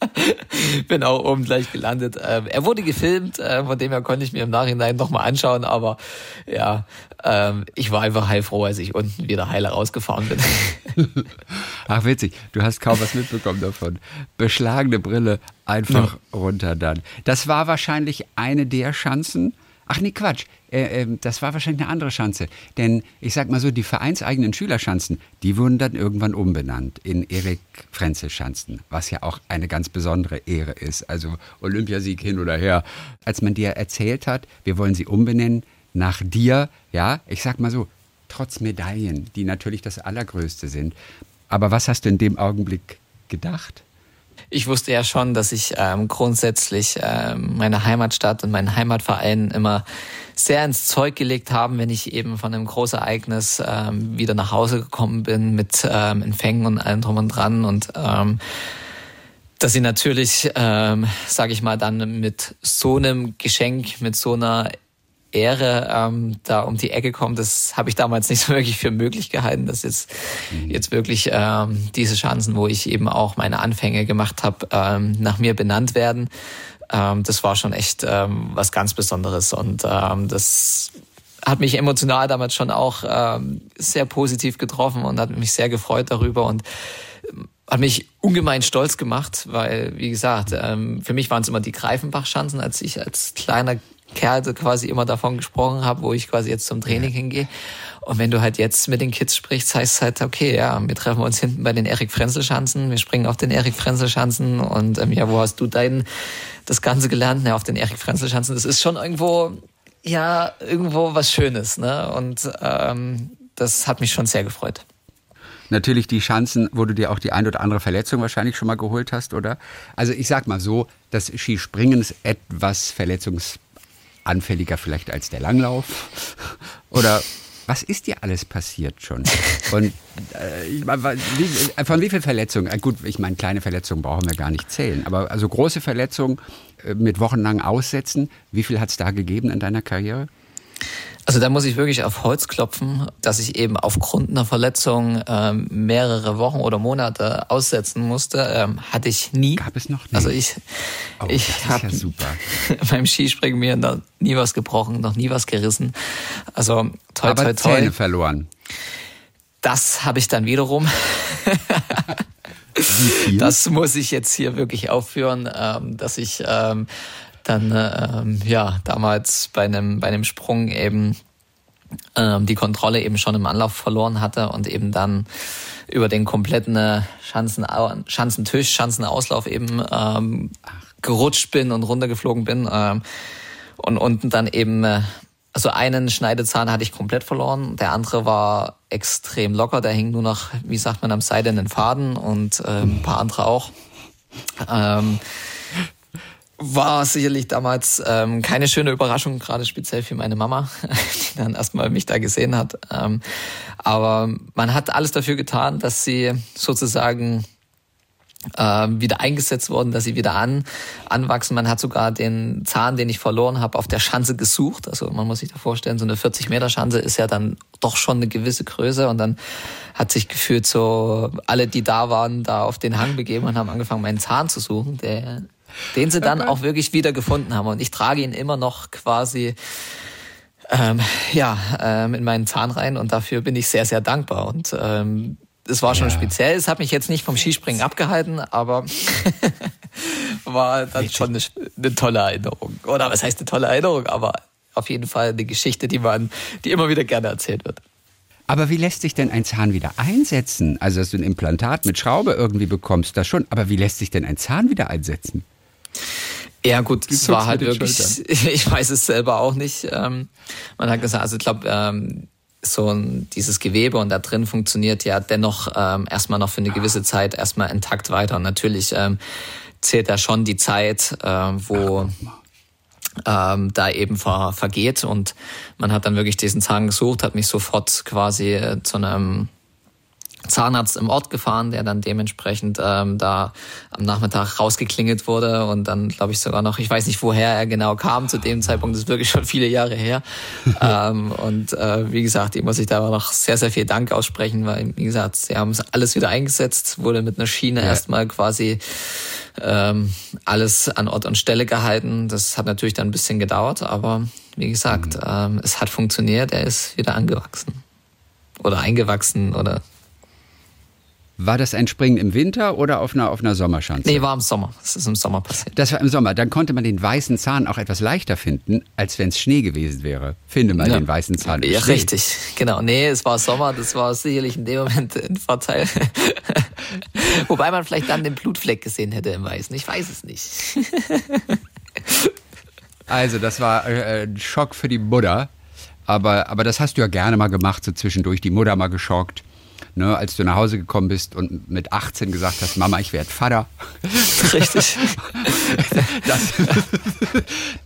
bin auch oben gleich gelandet. Äh, er wurde gefilmt, äh, von dem her konnte ich mir im Nachhinein nochmal anschauen, aber ja, äh, ich war einfach heilfroh, als ich unten wieder heile rausgefahren bin. Ach witzig, du hast kaum was mitbekommen davon. Beschlagene Brille, einfach ja. runter dann. Das war wahrscheinlich eine der Chancen, Ach nee, Quatsch. Äh, äh, das war wahrscheinlich eine andere Schanze. Denn ich sag mal so, die vereinseigenen Schülerschanzen, die wurden dann irgendwann umbenannt in Erik Frenzel Schanzen, was ja auch eine ganz besondere Ehre ist. Also Olympiasieg hin oder her. Als man dir erzählt hat, wir wollen sie umbenennen nach dir, ja, ich sag mal so, trotz Medaillen, die natürlich das Allergrößte sind. Aber was hast du in dem Augenblick gedacht? ich wusste ja schon, dass ich ähm, grundsätzlich ähm, meine Heimatstadt und meinen Heimatverein immer sehr ins Zeug gelegt haben, wenn ich eben von einem Großereignis ähm, wieder nach Hause gekommen bin mit ähm, Empfängen und allem drum und dran und ähm, dass sie natürlich, ähm, sage ich mal, dann mit so einem Geschenk, mit so einer Ehre ähm, da um die Ecke kommt, das habe ich damals nicht so wirklich für möglich gehalten, dass jetzt mhm. jetzt wirklich ähm, diese Chancen, wo ich eben auch meine Anfänge gemacht habe, ähm, nach mir benannt werden. Ähm, das war schon echt ähm, was ganz Besonderes und ähm, das hat mich emotional damals schon auch ähm, sehr positiv getroffen und hat mich sehr gefreut darüber und ähm, hat mich ungemein stolz gemacht, weil, wie gesagt, ähm, für mich waren es immer die Greifenbach-Chancen, als ich als kleiner Kerl quasi immer davon gesprochen habe, wo ich quasi jetzt zum Training hingehe. Und wenn du halt jetzt mit den Kids sprichst, heißt es halt, okay, ja, wir treffen uns hinten bei den Erik Frenzel-Schanzen, wir springen auf den Erik Frenzel-Schanzen und ähm, ja, wo hast du dein das Ganze gelernt? Ja, auf den Erik Frenzel-Schanzen. Das ist schon irgendwo, ja, irgendwo was Schönes, ne? Und ähm, das hat mich schon sehr gefreut. Natürlich die Schanzen, wo du dir auch die ein oder andere Verletzung wahrscheinlich schon mal geholt hast, oder? Also ich sag mal so, das Skispringen ist etwas verletzungs anfälliger vielleicht als der Langlauf? Oder was ist dir alles passiert schon? Und äh, von wie viel Verletzungen? Äh, gut, ich meine, kleine Verletzungen brauchen wir gar nicht zählen, aber also große Verletzungen äh, mit wochenlang Aussetzen, wie viel hat es da gegeben in deiner Karriere? Also da muss ich wirklich auf Holz klopfen, dass ich eben aufgrund einer Verletzung ähm, mehrere Wochen oder Monate aussetzen musste, ähm, hatte ich nie. Gab es noch nie? Also ich, oh, ich habe ja beim Skispringen mir noch nie was gebrochen, noch nie was gerissen. Also toi, toi, toi. Zähne verloren. Das habe ich dann wiederum. Das muss ich jetzt hier wirklich aufführen, ähm, dass ich ähm, dann ähm, ja damals bei einem bei einem Sprung eben ähm, die Kontrolle eben schon im Anlauf verloren hatte und eben dann über den kompletten äh, Schanzen, Schanzentisch, Schanzenauslauf eben ähm, gerutscht bin und runtergeflogen bin ähm, und unten dann eben äh, also einen Schneidezahn hatte ich komplett verloren, der andere war extrem locker, der hing nur noch, wie sagt man, am seidenen Faden und äh, ein paar andere auch. Ähm, war sicherlich damals ähm, keine schöne Überraschung, gerade speziell für meine Mama, die dann erstmal mich da gesehen hat. Ähm, aber man hat alles dafür getan, dass sie sozusagen ähm, wieder eingesetzt worden, dass sie wieder an, anwachsen. Man hat sogar den Zahn, den ich verloren habe, auf der Schanze gesucht. Also man muss sich da vorstellen, so eine 40 Meter Schanze ist ja dann doch schon eine gewisse Größe und dann hat sich gefühlt so alle, die da waren, da auf den Hang begeben und haben angefangen, meinen Zahn zu suchen, der den sie dann auch wirklich wieder gefunden haben. Und ich trage ihn immer noch quasi ähm, ja, ähm, in meinen Zahn rein und dafür bin ich sehr, sehr dankbar. Und ähm, das war schon ja. speziell. Es hat mich jetzt nicht vom Skispringen abgehalten, aber war dann Richtig. schon eine, eine, tolle Erinnerung. Oder was heißt eine tolle Erinnerung, aber auf jeden Fall eine Geschichte, die man, die immer wieder gerne erzählt wird. Aber wie lässt sich denn ein Zahn wieder einsetzen? Also, dass du ein Implantat mit Schraube irgendwie bekommst, das schon. Aber wie lässt sich denn ein Zahn wieder einsetzen? Ja, gut, es war halt wirklich, ich weiß es selber auch nicht. Ähm, man hat gesagt, also ich glaube, ähm, so dieses Gewebe und da drin funktioniert ja dennoch ähm, erstmal noch für eine gewisse Zeit erstmal intakt weiter. Und natürlich zählt da schon die Zeit, wo ähm, da eben ver, vergeht. Und man hat dann wirklich diesen Zahn gesucht, hat mich sofort quasi äh, zu einem Zahnarzt im Ort gefahren, der dann dementsprechend ähm, da am Nachmittag rausgeklingelt wurde und dann glaube ich sogar noch, ich weiß nicht woher er genau kam zu dem Zeitpunkt, das ist wirklich schon viele Jahre her. ähm, und äh, wie gesagt, ihm muss ich da aber noch sehr, sehr viel Dank aussprechen, weil wie gesagt, sie haben alles wieder eingesetzt, wurde mit einer Schiene ja. erstmal quasi ähm, alles an Ort und Stelle gehalten. Das hat natürlich dann ein bisschen gedauert, aber wie gesagt, mhm. ähm, es hat funktioniert, er ist wieder angewachsen. Oder eingewachsen oder war das ein Springen im Winter oder auf einer, auf einer Sommerschanze? Nee, war im Sommer. Das ist im Sommer passiert. Das war im Sommer. Dann konnte man den weißen Zahn auch etwas leichter finden, als wenn es Schnee gewesen wäre. Finde mal ja. den weißen Zahn. ja, Schnee. richtig. Genau. Nee, es war Sommer. Das war sicherlich in dem Moment ein Vorteil. Wobei man vielleicht dann den Blutfleck gesehen hätte im Weißen. Ich weiß es nicht. also, das war äh, ein Schock für die Mutter. Aber, aber das hast du ja gerne mal gemacht, so zwischendurch die Mutter mal geschockt ne, als du nach Hause gekommen bist und mit 18 gesagt hast, Mama, ich werde Vater. Richtig. das,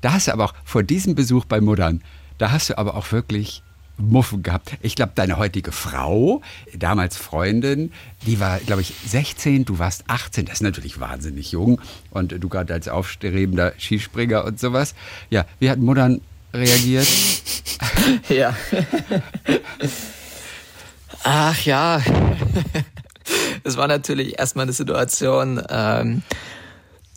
da hast du aber auch vor diesem Besuch bei Muttern, da hast du aber auch wirklich Muffen gehabt. Ich glaube, deine heutige Frau, damals Freundin, die war, glaube ich, 16, du warst 18. Das ist natürlich wahnsinnig jung. Und du gerade als aufstrebender Skispringer und sowas. Ja, wie hat Muttern reagiert? ja. Ach ja, es war natürlich erstmal eine Situation, ähm,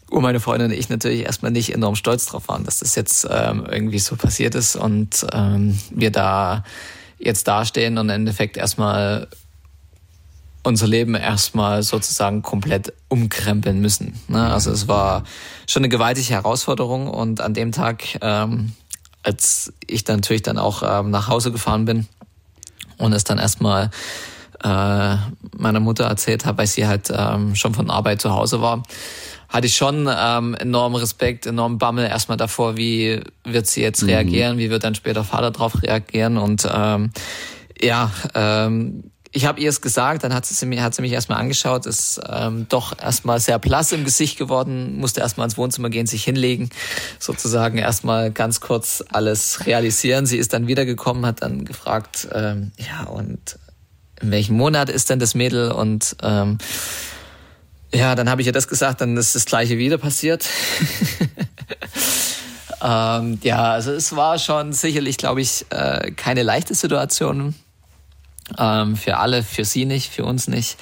wo meine Freundin und ich natürlich erstmal nicht enorm stolz drauf waren, dass das jetzt ähm, irgendwie so passiert ist und ähm, wir da jetzt dastehen und im Endeffekt erstmal unser Leben erstmal sozusagen komplett umkrempeln müssen. Ne? Also es war schon eine gewaltige Herausforderung und an dem Tag, ähm, als ich dann natürlich dann auch ähm, nach Hause gefahren bin, und es dann erstmal äh, meiner Mutter erzählt habe, weil sie halt ähm, schon von Arbeit zu Hause war, hatte ich schon ähm, enormen Respekt, enormen Bammel erstmal davor, wie wird sie jetzt mhm. reagieren, wie wird dann später Vater darauf reagieren und ähm, ja, ähm, ich habe ihr es gesagt, dann hat sie, mir, hat sie mich erstmal angeschaut, ist ähm, doch erstmal sehr blass im Gesicht geworden, musste erstmal ins Wohnzimmer gehen, sich hinlegen, sozusagen erstmal ganz kurz alles realisieren. Sie ist dann wiedergekommen, hat dann gefragt, ähm, ja, und in welchem Monat ist denn das Mädel? Und ähm, ja, dann habe ich ihr das gesagt, dann ist das gleiche wieder passiert. ähm, ja, also es war schon sicherlich, glaube ich, äh, keine leichte Situation ähm, für alle, für sie nicht, für uns nicht.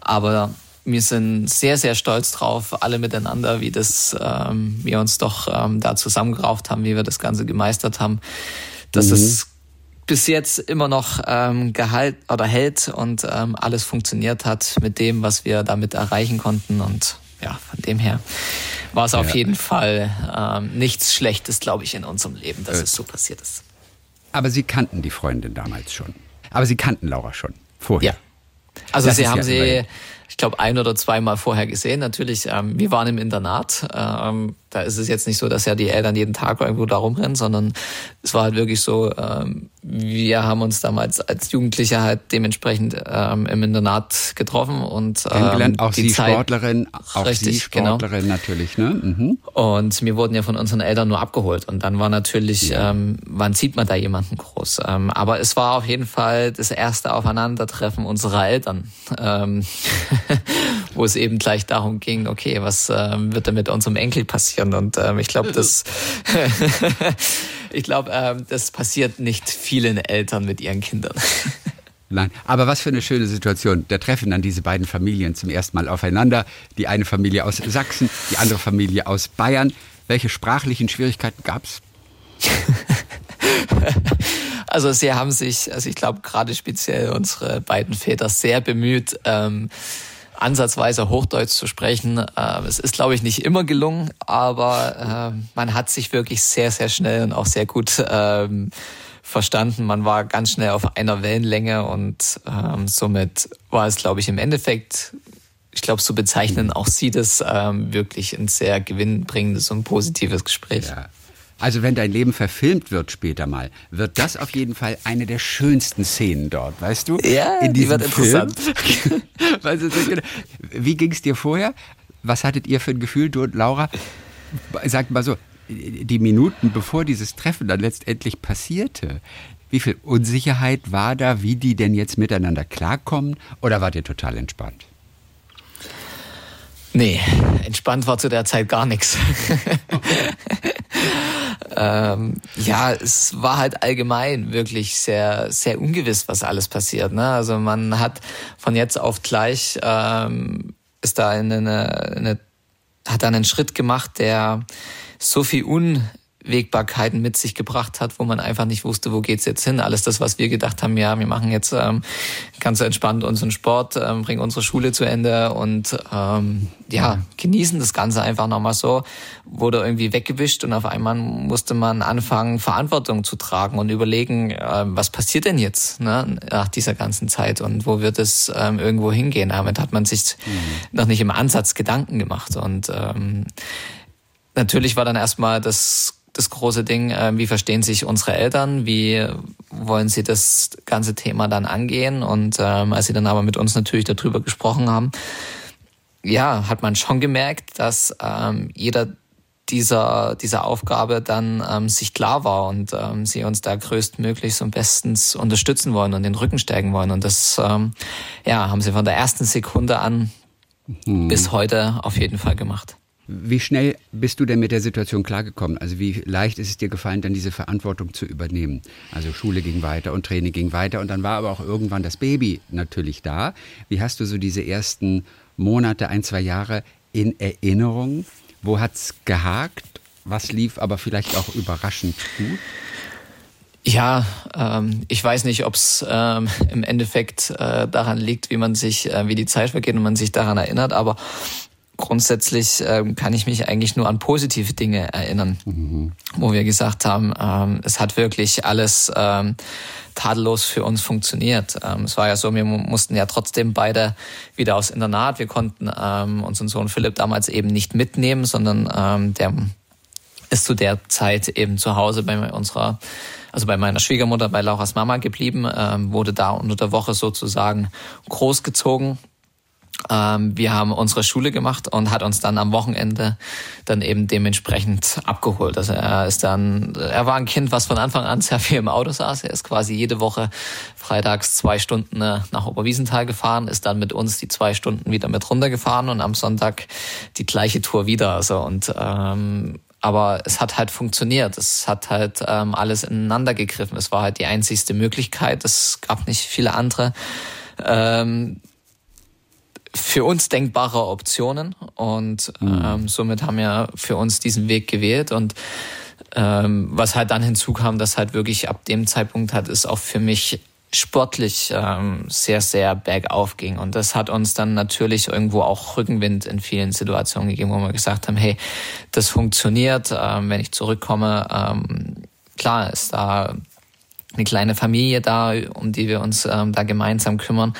Aber wir sind sehr, sehr stolz drauf, alle miteinander, wie das ähm, wir uns doch ähm, da zusammengerauft haben, wie wir das Ganze gemeistert haben. Dass mhm. es bis jetzt immer noch ähm, gehalt oder hält und ähm, alles funktioniert hat mit dem, was wir damit erreichen konnten. Und ja, von dem her war es ja. auf jeden Fall ähm, nichts Schlechtes, glaube ich, in unserem Leben, dass äh. es so passiert ist. Aber Sie kannten die Freundin damals schon. Aber Sie kannten Laura schon vorher. Ja. Also das Sie haben ja sie, ich glaube, ein oder zweimal vorher gesehen. Natürlich, ähm, wir waren im Internat. Ähm, da ist es jetzt nicht so, dass ja die Eltern jeden Tag irgendwo da rumrennen, sondern es war halt wirklich so, ähm, wir haben uns damals als Jugendliche halt dementsprechend ähm, im Internat getroffen und ähm. Auch die Sie Zeit, Sportlerin, auch richtig, Sie genau. Sportlerin genau. natürlich, ne? Mhm. Und wir wurden ja von unseren Eltern nur abgeholt und dann war natürlich, ja. ähm, wann sieht man da jemanden groß? Ähm, aber es war auf jeden Fall das erste Aufeinandertreffen unserer Eltern, ähm, wo es eben gleich darum ging, okay, was ähm, wird denn mit unserem Enkel passieren? Und ähm, ich glaube, das, ich glaube, ähm, das passiert nicht vielen Eltern mit ihren Kindern. Nein, aber was für eine schöne Situation. Da treffen dann diese beiden Familien zum ersten Mal aufeinander. Die eine Familie aus Sachsen, die andere Familie aus Bayern. Welche sprachlichen Schwierigkeiten gab es? Also sie haben sich, also ich glaube gerade speziell unsere beiden Väter sehr bemüht, ähm, ansatzweise Hochdeutsch zu sprechen. Ähm, es ist, glaube ich, nicht immer gelungen, aber ähm, man hat sich wirklich sehr, sehr schnell und auch sehr gut ähm, verstanden. Man war ganz schnell auf einer Wellenlänge und ähm, somit war es, glaube ich, im Endeffekt, ich glaube, so bezeichnen auch Sie das ähm, wirklich ein sehr gewinnbringendes und positives Gespräch. Ja. Also wenn dein Leben verfilmt wird später mal, wird das auf jeden Fall eine der schönsten Szenen dort, weißt du? Ja, in diesem die wird Film. interessant. Wie ging es dir vorher? Was hattet ihr für ein Gefühl, du und Laura? Sagt mal so, die Minuten bevor dieses Treffen dann letztendlich passierte, wie viel Unsicherheit war da, wie die denn jetzt miteinander klarkommen? Oder wart ihr total entspannt? Nee, entspannt war zu der Zeit gar nichts. ähm, ja, es war halt allgemein wirklich sehr, sehr ungewiss, was alles passiert. Ne? Also man hat von jetzt auf gleich ähm, ist da eine, eine, hat da einen Schritt gemacht, der so viel un Wegbarkeiten mit sich gebracht hat, wo man einfach nicht wusste, wo geht's jetzt hin. Alles das, was wir gedacht haben, ja, wir machen jetzt ähm, ganz entspannt unseren Sport, ähm, bringen unsere Schule zu Ende und ähm, ja, genießen das Ganze einfach nochmal so, wurde irgendwie weggewischt und auf einmal musste man anfangen, Verantwortung zu tragen und überlegen, äh, was passiert denn jetzt ne, nach dieser ganzen Zeit und wo wird es ähm, irgendwo hingehen. Damit hat man sich mhm. noch nicht im Ansatz Gedanken gemacht und ähm, natürlich war dann erstmal das das große Ding, äh, wie verstehen sich unsere Eltern, wie wollen sie das ganze Thema dann angehen und ähm, als sie dann aber mit uns natürlich darüber gesprochen haben, ja, hat man schon gemerkt, dass ähm, jeder dieser, dieser Aufgabe dann ähm, sich klar war und ähm, sie uns da größtmöglich und bestens unterstützen wollen und den Rücken stärken wollen. Und das ähm, ja, haben sie von der ersten Sekunde an mhm. bis heute auf jeden Fall gemacht. Wie schnell bist du denn mit der Situation klargekommen? Also wie leicht ist es dir gefallen, dann diese Verantwortung zu übernehmen? Also Schule ging weiter und Training ging weiter und dann war aber auch irgendwann das Baby natürlich da. Wie hast du so diese ersten Monate, ein, zwei Jahre in Erinnerung? Wo hat es gehakt? Was lief aber vielleicht auch überraschend gut? Ja, ähm, ich weiß nicht, ob es ähm, im Endeffekt äh, daran liegt, wie man sich, äh, wie die Zeit vergeht und man sich daran erinnert, aber grundsätzlich ähm, kann ich mich eigentlich nur an positive Dinge erinnern, mhm. wo wir gesagt haben, ähm, es hat wirklich alles ähm, tadellos für uns funktioniert. Ähm, es war ja so, wir mussten ja trotzdem beide wieder aufs Internat. Wir konnten ähm, unseren Sohn Philipp damals eben nicht mitnehmen, sondern ähm, der ist zu der Zeit eben zu Hause bei unserer also bei meiner Schwiegermutter, bei Laura's Mama geblieben, ähm, wurde da unter der Woche sozusagen großgezogen wir haben unsere Schule gemacht und hat uns dann am Wochenende dann eben dementsprechend abgeholt. Also er ist dann, er war ein Kind, was von Anfang an sehr viel im Auto saß. Er ist quasi jede Woche freitags zwei Stunden äh, nach Oberwiesenthal gefahren, ist dann mit uns die zwei Stunden wieder mit runtergefahren und am Sonntag die gleiche Tour wieder. Also und ähm, aber es hat halt funktioniert. Es hat halt ähm, alles ineinander gegriffen. Es war halt die einzigste Möglichkeit. Es gab nicht viele andere. Ähm, für uns denkbare Optionen und mhm. ähm, somit haben wir für uns diesen Weg gewählt und ähm, was halt dann hinzukam, dass halt wirklich ab dem Zeitpunkt hat es auch für mich sportlich ähm, sehr, sehr bergauf ging. Und das hat uns dann natürlich irgendwo auch Rückenwind in vielen Situationen gegeben, wo wir gesagt haben, hey, das funktioniert, ähm, wenn ich zurückkomme, ähm, klar ist da eine kleine Familie da, um die wir uns ähm, da gemeinsam kümmern.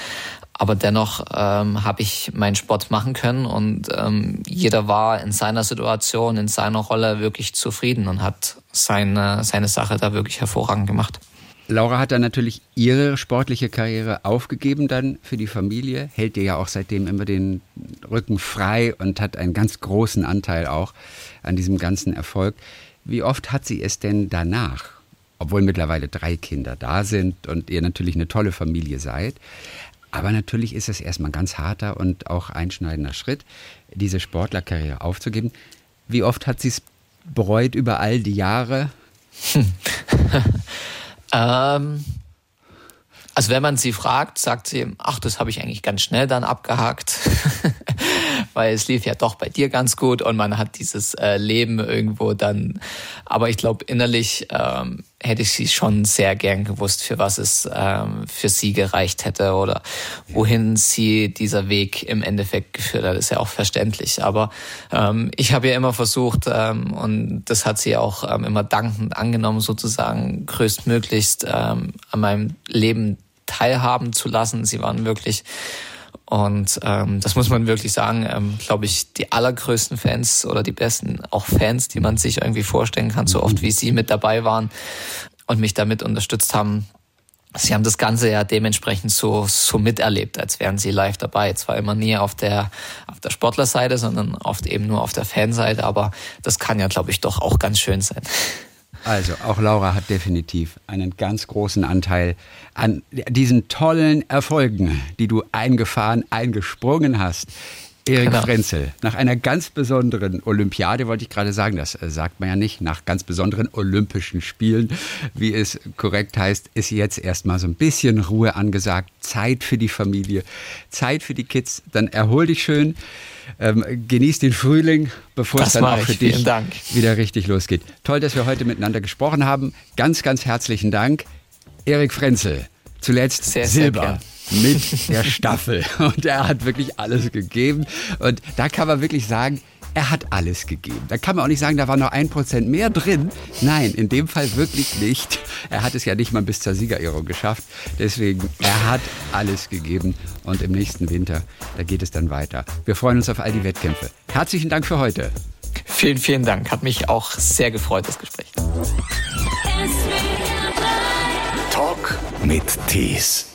Aber dennoch ähm, habe ich meinen Sport machen können und ähm, jeder war in seiner Situation, in seiner Rolle wirklich zufrieden und hat seine, seine Sache da wirklich hervorragend gemacht. Laura hat dann natürlich ihre sportliche Karriere aufgegeben dann für die Familie, hält dir ja auch seitdem immer den Rücken frei und hat einen ganz großen Anteil auch an diesem ganzen Erfolg. Wie oft hat sie es denn danach, obwohl mittlerweile drei Kinder da sind und ihr natürlich eine tolle Familie seid, aber natürlich ist es erstmal ein ganz harter und auch einschneidender Schritt, diese Sportlerkarriere aufzugeben. Wie oft hat sie es bereut über all die Jahre? ähm, also wenn man sie fragt, sagt sie, ach, das habe ich eigentlich ganz schnell dann abgehakt. weil es lief ja doch bei dir ganz gut und man hat dieses äh, Leben irgendwo dann. Aber ich glaube, innerlich ähm, hätte ich sie schon sehr gern gewusst, für was es ähm, für sie gereicht hätte oder wohin sie dieser Weg im Endeffekt geführt hat, ist ja auch verständlich. Aber ähm, ich habe ja immer versucht, ähm, und das hat sie auch ähm, immer dankend angenommen, sozusagen größtmöglichst ähm, an meinem Leben teilhaben zu lassen. Sie waren wirklich und ähm, das muss man wirklich sagen, ähm, glaube ich, die allergrößten Fans oder die besten auch Fans, die man sich irgendwie vorstellen kann, so oft wie sie mit dabei waren und mich damit unterstützt haben. Sie haben das Ganze ja dementsprechend so, so miterlebt, als wären sie live dabei. Zwar immer nie auf der, auf der Sportlerseite, sondern oft eben nur auf der Fanseite, aber das kann ja, glaube ich, doch auch ganz schön sein. Also auch Laura hat definitiv einen ganz großen Anteil an diesen tollen Erfolgen, die du eingefahren, eingesprungen hast. Erik genau. Frenzel, nach einer ganz besonderen Olympiade, wollte ich gerade sagen, das äh, sagt man ja nicht, nach ganz besonderen Olympischen Spielen, wie es korrekt heißt, ist jetzt erstmal so ein bisschen Ruhe angesagt, Zeit für die Familie, Zeit für die Kids, dann erhol dich schön. Ähm, genieß den Frühling, bevor das es dann auch für dich wieder richtig losgeht. Toll, dass wir heute miteinander gesprochen haben. Ganz, ganz herzlichen Dank. Erik Frenzel, zuletzt sehr, Silber. Sehr mit der Staffel. Und er hat wirklich alles gegeben. Und da kann man wirklich sagen, er hat alles gegeben. Da kann man auch nicht sagen, da war noch ein Prozent mehr drin. Nein, in dem Fall wirklich nicht. Er hat es ja nicht mal bis zur Siegerehrung geschafft. Deswegen, er hat alles gegeben. Und im nächsten Winter, da geht es dann weiter. Wir freuen uns auf all die Wettkämpfe. Herzlichen Dank für heute. Vielen, vielen Dank. Hat mich auch sehr gefreut, das Gespräch. Talk mit Tees.